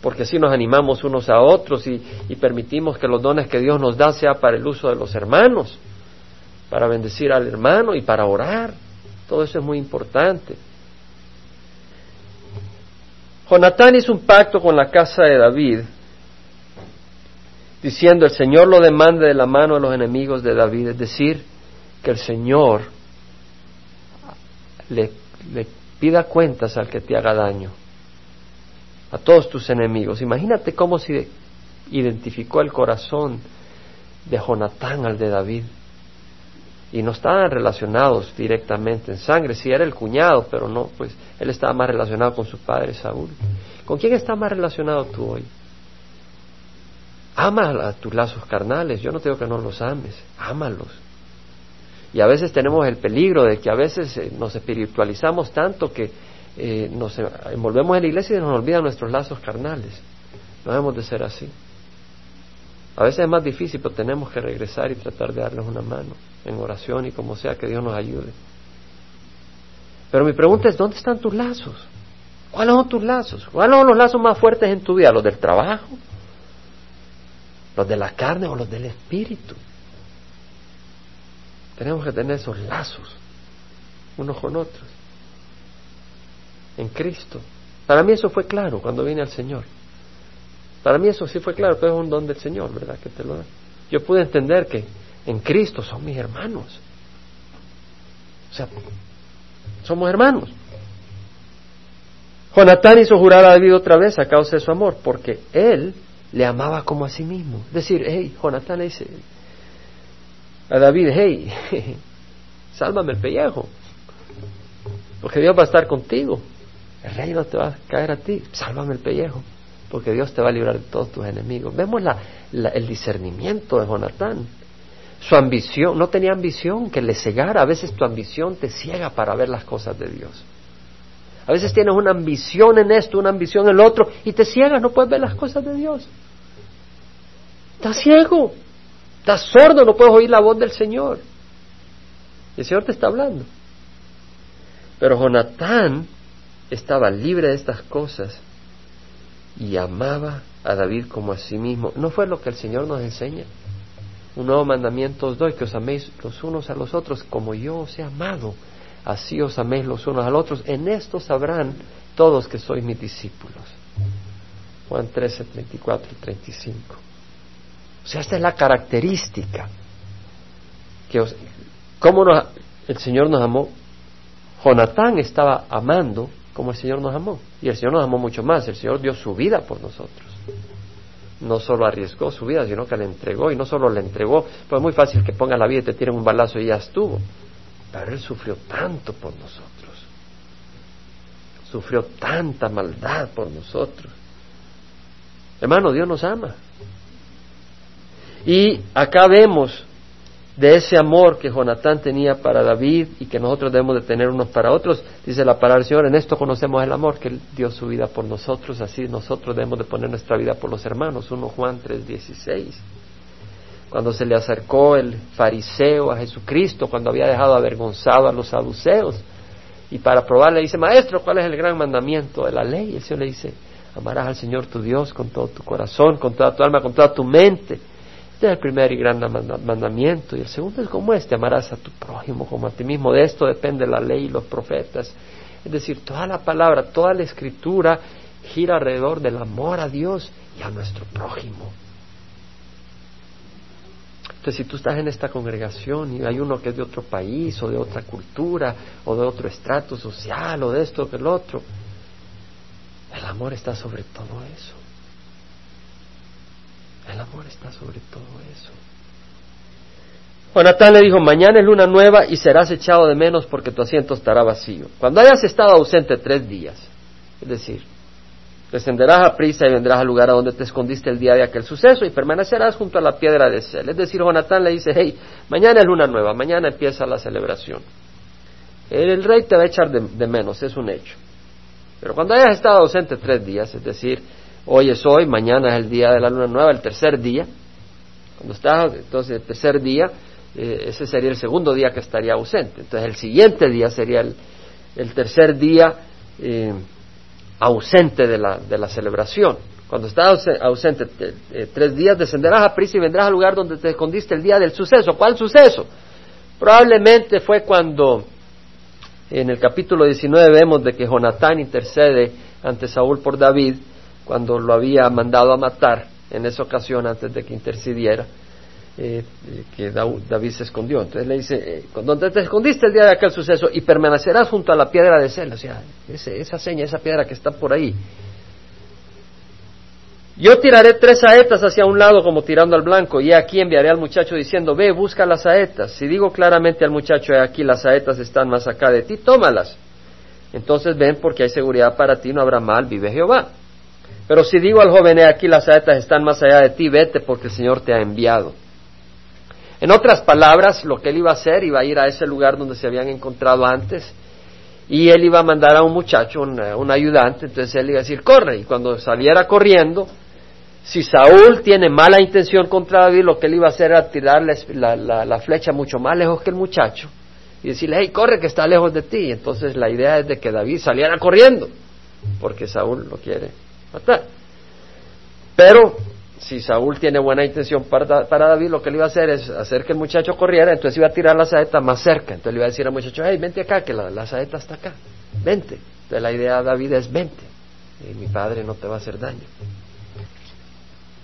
porque así nos animamos unos a otros y, y permitimos que los dones que Dios nos da sea para el uso de los hermanos, para bendecir al hermano y para orar. Todo eso es muy importante. Jonatán hizo un pacto con la casa de David diciendo, el Señor lo demande de la mano de los enemigos de David, es decir, que el Señor le, le pida cuentas al que te haga daño, a todos tus enemigos. Imagínate cómo se identificó el corazón de Jonatán al de David. Y no estaban relacionados directamente en sangre, sí era el cuñado, pero no, pues él estaba más relacionado con su padre Saúl. ¿Con quién está más relacionado tú hoy? Ama a tus lazos carnales, yo no te digo que no los ames, ámalos. Y a veces tenemos el peligro de que a veces eh, nos espiritualizamos tanto que eh, nos envolvemos en la iglesia y nos olvidan nuestros lazos carnales. No debemos de ser así. A veces es más difícil, pero tenemos que regresar y tratar de darles una mano en oración y como sea que Dios nos ayude. Pero mi pregunta es, ¿dónde están tus lazos? ¿Cuáles son tus lazos? ¿Cuáles son los lazos más fuertes en tu vida? ¿Los del trabajo? Los de la carne o los del espíritu. Tenemos que tener esos lazos unos con otros en Cristo. Para mí eso fue claro cuando vine al Señor. Para mí eso sí fue claro, pero es un don del Señor, ¿verdad? Que te lo da. Yo pude entender que en Cristo son mis hermanos. O sea, somos hermanos. Jonatán hizo jurar a David otra vez a causa de su amor, porque él le amaba como a sí mismo. Es decir, hey, Jonatán le dice a David, hey, [LAUGHS] sálvame el pellejo, porque Dios va a estar contigo. El reino te va a caer a ti, sálvame el pellejo, porque Dios te va a librar de todos tus enemigos. Vemos la, el discernimiento de Jonatán. Su ambición, no tenía ambición que le cegara. A veces tu ambición te ciega para ver las cosas de Dios. A veces tienes una ambición en esto, una ambición en el otro, y te ciegas, no puedes ver las cosas de Dios. Estás ciego, estás sordo, no puedes oír la voz del Señor. El Señor te está hablando. Pero Jonatán estaba libre de estas cosas y amaba a David como a sí mismo. ¿No fue lo que el Señor nos enseña? Un nuevo mandamiento os doy, que os améis los unos a los otros como yo os he amado así os améis los unos a los otros, en esto sabrán todos que sois mis discípulos. Juan 13, 34 y 35. O sea, esta es la característica. Que ¿Cómo el Señor nos amó? Jonatán estaba amando como el Señor nos amó. Y el Señor nos amó mucho más. El Señor dio su vida por nosotros. No solo arriesgó su vida, sino que le entregó. Y no solo le entregó, pues es muy fácil que pongas la vida y te tiren un balazo y ya estuvo. Pero Él sufrió tanto por nosotros. Sufrió tanta maldad por nosotros. Hermano, Dios nos ama. Y acá vemos de ese amor que Jonatán tenía para David y que nosotros debemos de tener unos para otros, dice la palabra del Señor, en esto conocemos el amor, que Él dio su vida por nosotros, así nosotros debemos de poner nuestra vida por los hermanos, 1 Juan 3:16 cuando se le acercó el fariseo a Jesucristo, cuando había dejado avergonzado a los saduceos. Y para probarle le dice, maestro, ¿cuál es el gran mandamiento de la ley? Y el Señor le dice, amarás al Señor tu Dios con todo tu corazón, con toda tu alma, con toda tu mente. Este es el primer y gran mandamiento. Y el segundo es como este, amarás a tu prójimo como a ti mismo. De esto depende la ley y los profetas. Es decir, toda la palabra, toda la escritura gira alrededor del amor a Dios y a nuestro prójimo. Entonces, si tú estás en esta congregación y hay uno que es de otro país o de otra cultura o de otro estrato social o de esto o del otro, el amor está sobre todo eso. El amor está sobre todo eso. Jonatán le dijo, mañana es luna nueva y serás echado de menos porque tu asiento estará vacío. Cuando hayas estado ausente tres días, es decir, Descenderás a prisa y vendrás al lugar a donde te escondiste el día de aquel suceso y permanecerás junto a la piedra de Sel. Es decir, Jonatán le dice, hey, mañana es luna nueva, mañana empieza la celebración. El rey te va a echar de, menos, es un hecho. Pero cuando hayas estado ausente tres días, es decir, hoy es hoy, mañana es el día de la luna nueva, el tercer día, cuando estás, entonces el tercer día, eh, ese sería el segundo día que estaría ausente. Entonces el siguiente día sería el, tercer día. Eh, ausente de la, de la celebración. Cuando estás ausente eh, tres días, descenderás a prisa y vendrás al lugar donde te escondiste el día del suceso. ¿Cuál suceso? Probablemente fue cuando en el capítulo 19 vemos de que Jonatán intercede ante Saúl por David cuando lo había mandado a matar en esa ocasión antes de que intercediera. Eh, que David se escondió. Entonces le dice, eh, donde te escondiste el día de aquel suceso y permanecerás junto a la piedra de cel, o sea, esa seña, esa piedra que está por ahí. Yo tiraré tres saetas hacia un lado como tirando al blanco, y aquí enviaré al muchacho diciendo, ve, busca las saetas. Si digo claramente al muchacho, aquí las saetas están más acá de ti, tómalas. Entonces ven, porque hay seguridad para ti, no habrá mal, vive Jehová. Pero si digo al joven, aquí las saetas están más allá de ti, vete porque el Señor te ha enviado. En otras palabras, lo que él iba a hacer, iba a ir a ese lugar donde se habían encontrado antes y él iba a mandar a un muchacho, un, ayudante, entonces él iba a decir, corre, y cuando saliera corriendo, si Saúl tiene mala intención contra David, lo que él iba a hacer era tirarle la, flecha mucho más lejos que el muchacho y decirle, hey, corre que está lejos de ti. Entonces la idea es de que David saliera corriendo, porque Saúl lo quiere matar. Pero si Saúl tiene buena intención para, David, lo que le iba a hacer es hacer que el muchacho corriera, entonces iba a tirar la saeta más cerca. Entonces le iba a decir al muchacho, hey, vente acá, que la, saeta está acá, vente. Entonces la idea de David es, vente, y mi padre no te va a hacer daño.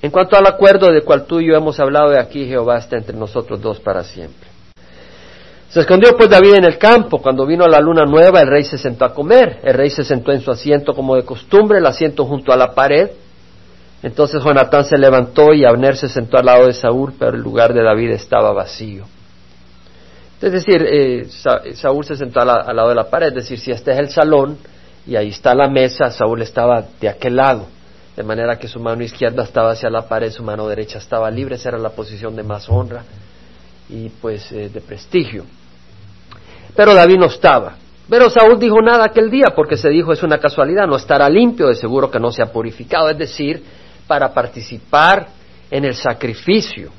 En cuanto al acuerdo de cual tú y yo hemos hablado de aquí, Jehová está entre nosotros dos para siempre. Se escondió pues David en el campo. Cuando vino la luna nueva, el rey se sentó a comer. El rey se sentó en su asiento como de costumbre, el asiento junto a la pared. Entonces Jonatán se levantó y Abner se sentó al lado de Saúl, pero el lugar de David estaba vacío. Es decir, eh, Saúl se sentó al, lado de la pared, es decir, si este es el salón y ahí está la mesa, Saúl estaba de aquel lado, de manera que su mano izquierda estaba hacia la pared, su mano derecha estaba libre, esa era la posición de más honra y pues eh, de prestigio. Pero David no estaba. Pero Saúl dijo nada aquel día porque se dijo es una casualidad, no estará limpio, de seguro que no se ha purificado, es decir, para participar en el sacrificio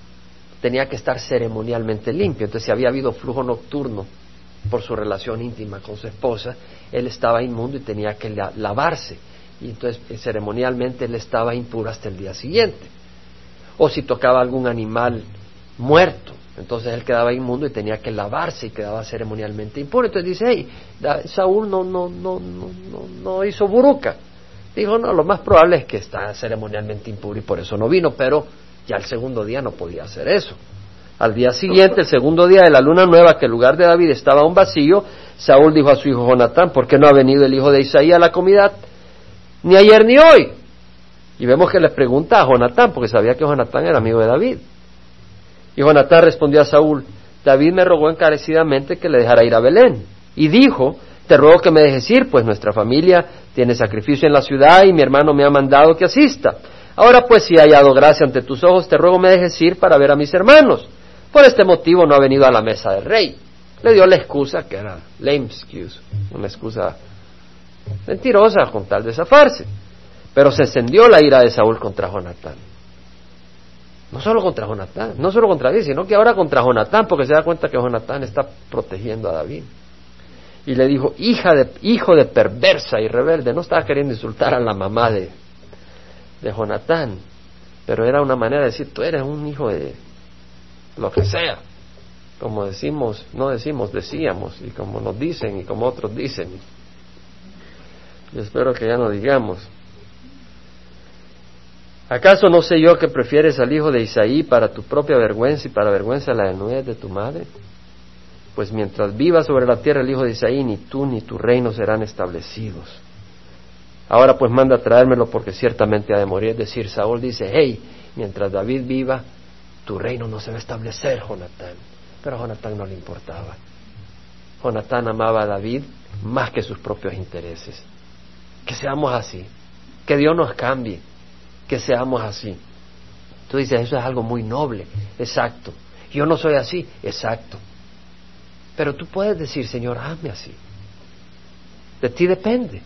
tenía que estar ceremonialmente limpio. Entonces, si había habido flujo nocturno por su relación íntima con su esposa, él estaba inmundo y tenía que lavarse. Y entonces, eh, ceremonialmente, él estaba impuro hasta el día siguiente. O si tocaba algún animal muerto, entonces él quedaba inmundo y tenía que lavarse y quedaba ceremonialmente impuro. Entonces dice, hey, Saúl no, no, no, no, no hizo buruca. Dijo, no, lo más probable es que está ceremonialmente impuro y por eso no vino, pero ya el segundo día no podía hacer eso. Al día siguiente, el segundo día de la luna nueva, que el lugar de David estaba un vacío, Saúl dijo a su hijo Jonatán, ¿por qué no ha venido el hijo de Isaí a la comida? Ni ayer ni hoy. Y vemos que le pregunta a Jonatán, porque sabía que Jonatán era amigo de David. Y Jonatán respondió a Saúl, David me rogó encarecidamente que le dejara ir a Belén. Y dijo, te ruego que me dejes ir, pues nuestra familia tiene sacrificio en la ciudad y mi hermano me ha mandado que asista. Ahora pues si he hallado gracia ante tus ojos, te ruego me dejes ir para ver a mis hermanos. Por este motivo no ha venido a la mesa del rey. Le dio la excusa que era lame excuse, una excusa mentirosa con tal de zafarse. Pero se encendió la ira de Saúl contra Jonatán. No solo contra Jonatán, no solo contra David, sino que ahora contra Jonatán, porque se da cuenta que Jonatán está protegiendo a David y le dijo, hija de, hijo de perversa y rebelde. No estaba queriendo insultar a la mamá de, de Jonatán, pero era una manera de decir, tú eres un hijo de lo que sea. Como decimos, no decimos, decíamos, y como nos dicen y como otros dicen. Yo espero que ya no digamos. ¿Acaso no sé yo que prefieres al hijo de Isaí para tu propia vergüenza y para vergüenza la de de tu madre? Pues mientras viva sobre la tierra el hijo de Isaí, ni tú ni tu reino serán establecidos. Ahora pues manda a traérmelo porque ciertamente ha de morir. Es decir, Saúl dice, hey, mientras David viva, tu reino no se va a establecer, Jonatán. Pero a Jonatán no le importaba. Jonatán amaba a David más que sus propios intereses. Que seamos así. que Dios nos cambie, que seamos así. Tú dices, eso es algo muy noble, exacto. Yo no soy así, exacto. Pero tú puedes decir, Señor, hazme así. De ti depende.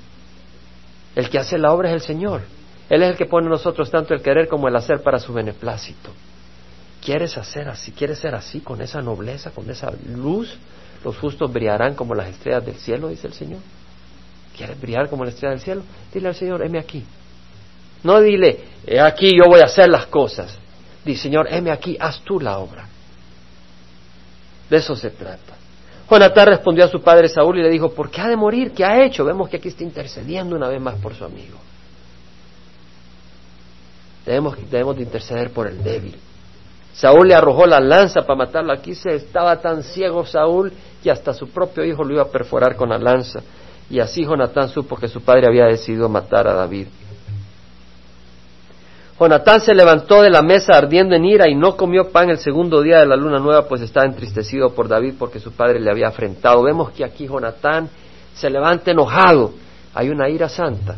El que hace la obra es el Señor. Él es el que pone en nosotros tanto el querer como el hacer para su beneplácito. ¿Quieres hacer así? ¿Quieres ser así, con esa nobleza, con esa luz? Los justos brillarán como las estrellas del cielo, dice el Señor. ¿Quieres brillar como la estrella del cielo? Dile al Señor, heme aquí. No dile, aquí yo voy a hacer las cosas. Dile, Señor, heme aquí, haz tú la obra. De eso se trata. Jonatán respondió a su padre Saúl y le dijo, ¿por qué ha de morir? ¿Qué ha hecho? Vemos que aquí está intercediendo una vez más por su amigo. Debemos, debemos de interceder por el débil. Saúl le arrojó la lanza para matarlo. Aquí se estaba tan ciego Saúl que hasta su propio hijo lo iba a perforar con la lanza. Y así Jonatán supo que su padre había decidido matar a David. Jonatán se levantó de la mesa ardiendo en ira y no comió pan el segundo día de la luna nueva, pues estaba entristecido por David porque su padre le había afrentado. Vemos que aquí Jonatán se levanta enojado. Hay una ira santa.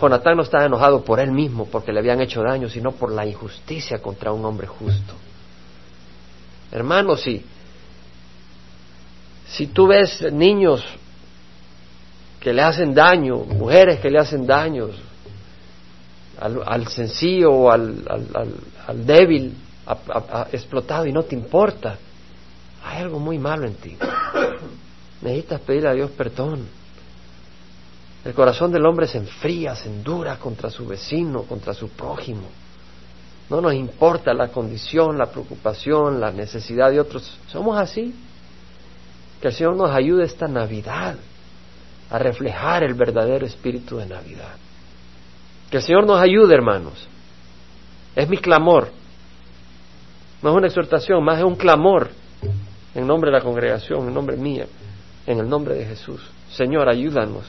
Jonatán no estaba enojado por él mismo, porque le habían hecho daño, sino por la injusticia contra un hombre justo. Hermanos, si, si tú ves niños que le hacen daño, mujeres que le hacen daños, al, sencillo o al, al, débil explotado y no te importa, hay algo muy malo en ti. Necesitas pedirle a Dios perdón. El corazón del hombre se enfría, se endura contra su vecino, contra su prójimo. No nos importa la condición, la preocupación, la necesidad de otros. Somos así. Que el Señor nos ayude esta Navidad a reflejar el verdadero espíritu de Navidad. Que el Señor nos ayude, hermanos. Es mi clamor. No es una exhortación, más es un clamor en nombre de la congregación, en nombre mía, en el nombre de Jesús. Señor, ayúdanos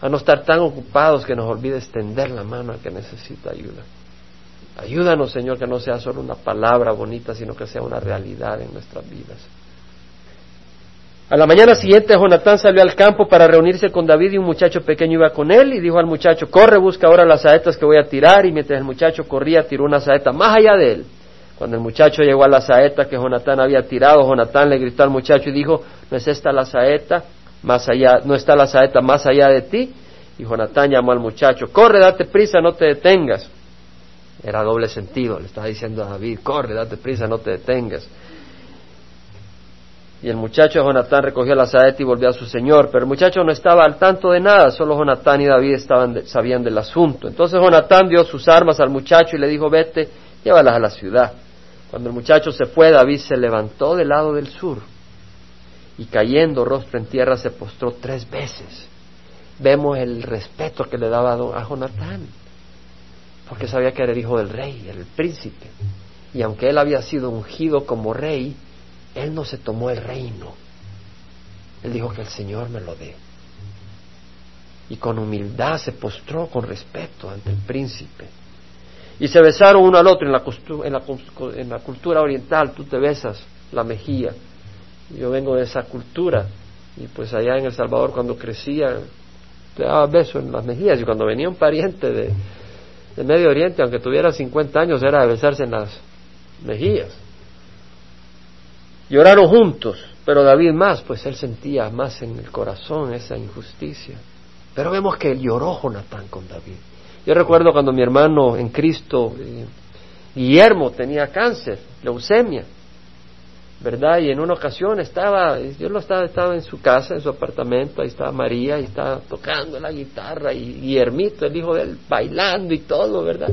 a no estar tan ocupados que nos olvide extender la mano al que necesita ayuda. Ayúdanos, Señor, que no sea solo una palabra bonita, sino que sea una realidad en nuestras vidas. A la mañana siguiente Jonatán salió al campo para reunirse con David y un muchacho pequeño iba con él y dijo al muchacho, corre, busca ahora las saetas que voy a tirar y mientras el muchacho corría tiró una saeta más allá de él. Cuando el muchacho llegó a la saeta que Jonatán había tirado, Jonatán le gritó al muchacho y dijo, ¿no es esta la saeta más allá, no está la saeta más allá de ti? Y Jonatán llamó al muchacho, corre, date prisa, no te detengas. Era doble sentido, le estaba diciendo a David, corre, date prisa, no te detengas. Y el muchacho Jonatán recogió la saeta y volvió a su señor, pero el muchacho no estaba al tanto de nada, solo Jonatán y David estaban sabían del asunto. Entonces Jonatán dio sus armas al muchacho y le dijo, vete, llévalas a la ciudad. Cuando el muchacho se fue, David se levantó del lado del sur y cayendo rostro en tierra se postró tres veces. Vemos el respeto que le daba a Jonatán, porque sabía que era el hijo del rey, el príncipe. Y aunque él había sido ungido como rey, él no se tomó el reino. Él dijo que el Señor me lo dé. Y con humildad se postró con respeto ante el príncipe. Y se besaron uno al otro en la, en la, cultura oriental. Tú te besas la mejilla. Yo vengo de esa cultura. Y pues allá en El Salvador cuando crecía te daba besos en las mejillas. Y cuando venía un pariente de, de Medio Oriente, aunque tuviera 50 años, era de besarse en las mejillas. Lloraron juntos, pero David más, pues él sentía más en el corazón esa injusticia. Pero vemos que lloró Jonatán con David. Yo recuerdo cuando mi hermano en Cristo, eh, Guillermo, tenía cáncer, leucemia, ¿verdad? Y en una ocasión estaba, yo lo estaba, estaba en su casa, en su apartamento, ahí estaba María, y estaba tocando la guitarra, y Guillermito, el hijo de él, bailando y todo, ¿verdad?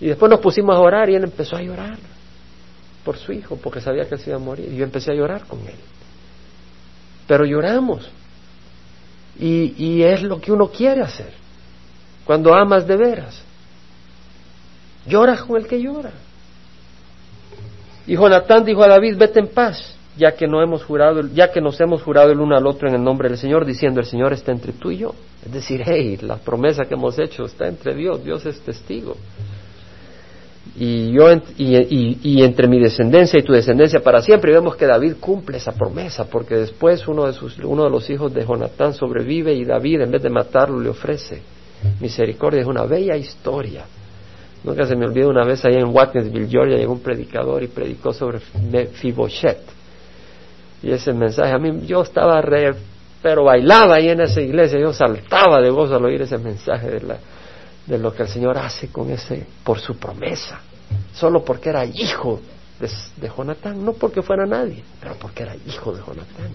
Y después nos pusimos a orar y él empezó a llorar por su hijo, porque sabía que se iba a morir. Y yo empecé a llorar con él. Pero lloramos. Y, y es lo que uno quiere hacer. Cuando amas de veras. Lloras con el que llora. Y Jonatán dijo a David, vete en paz, ya que, no hemos jurado, ya que nos hemos jurado el uno al otro en el nombre del Señor, diciendo, el Señor está entre tú y yo. Es decir, hey, la promesa que hemos hecho está entre Dios, Dios es testigo. Y yo y, entre mi descendencia y tu descendencia para siempre y vemos que David cumple esa promesa porque después uno de sus uno de los hijos de Jonatán sobrevive y David en vez de matarlo le ofrece misericordia. Es una bella historia. Nunca se me olvida una vez ahí en Watkinsville Georgia llegó un predicador y predicó sobre Fibochet y ese mensaje a mí yo estaba re pero bailaba ahí en esa iglesia yo saltaba de gozo al oír ese mensaje de la de lo que el Señor hace con ese, por su promesa, solo porque era hijo de, de Jonatán, no porque fuera nadie, pero porque era hijo de Jonatán.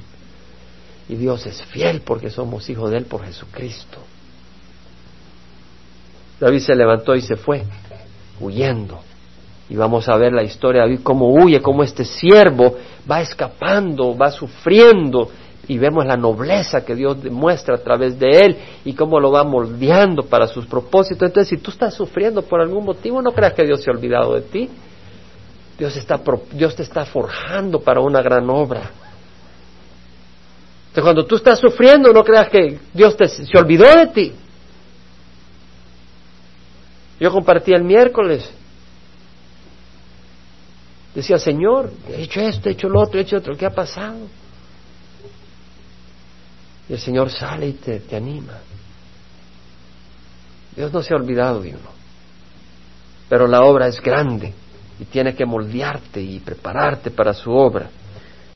Y Dios es fiel porque somos hijos de Él por Jesucristo. David se levantó y se fue, huyendo. Y vamos a ver la historia de David, cómo huye, cómo este siervo va escapando, va sufriendo, y vemos la nobleza que Dios demuestra a través de él y cómo lo va moldeando para sus propósitos. Entonces, si tú estás sufriendo por algún motivo, no creas que Dios se ha olvidado de ti. Dios, está, Dios te está forjando para una gran obra. Entonces, cuando tú estás sufriendo, no creas que Dios te, se olvidó de ti. Yo compartí el miércoles. Decía, Señor, he hecho esto, he hecho lo otro, he hecho otro. ¿Qué ha pasado? Y el Señor sale y te, anima. Dios no se ha olvidado de uno. Pero la obra es grande y tiene que moldearte y prepararte para su obra.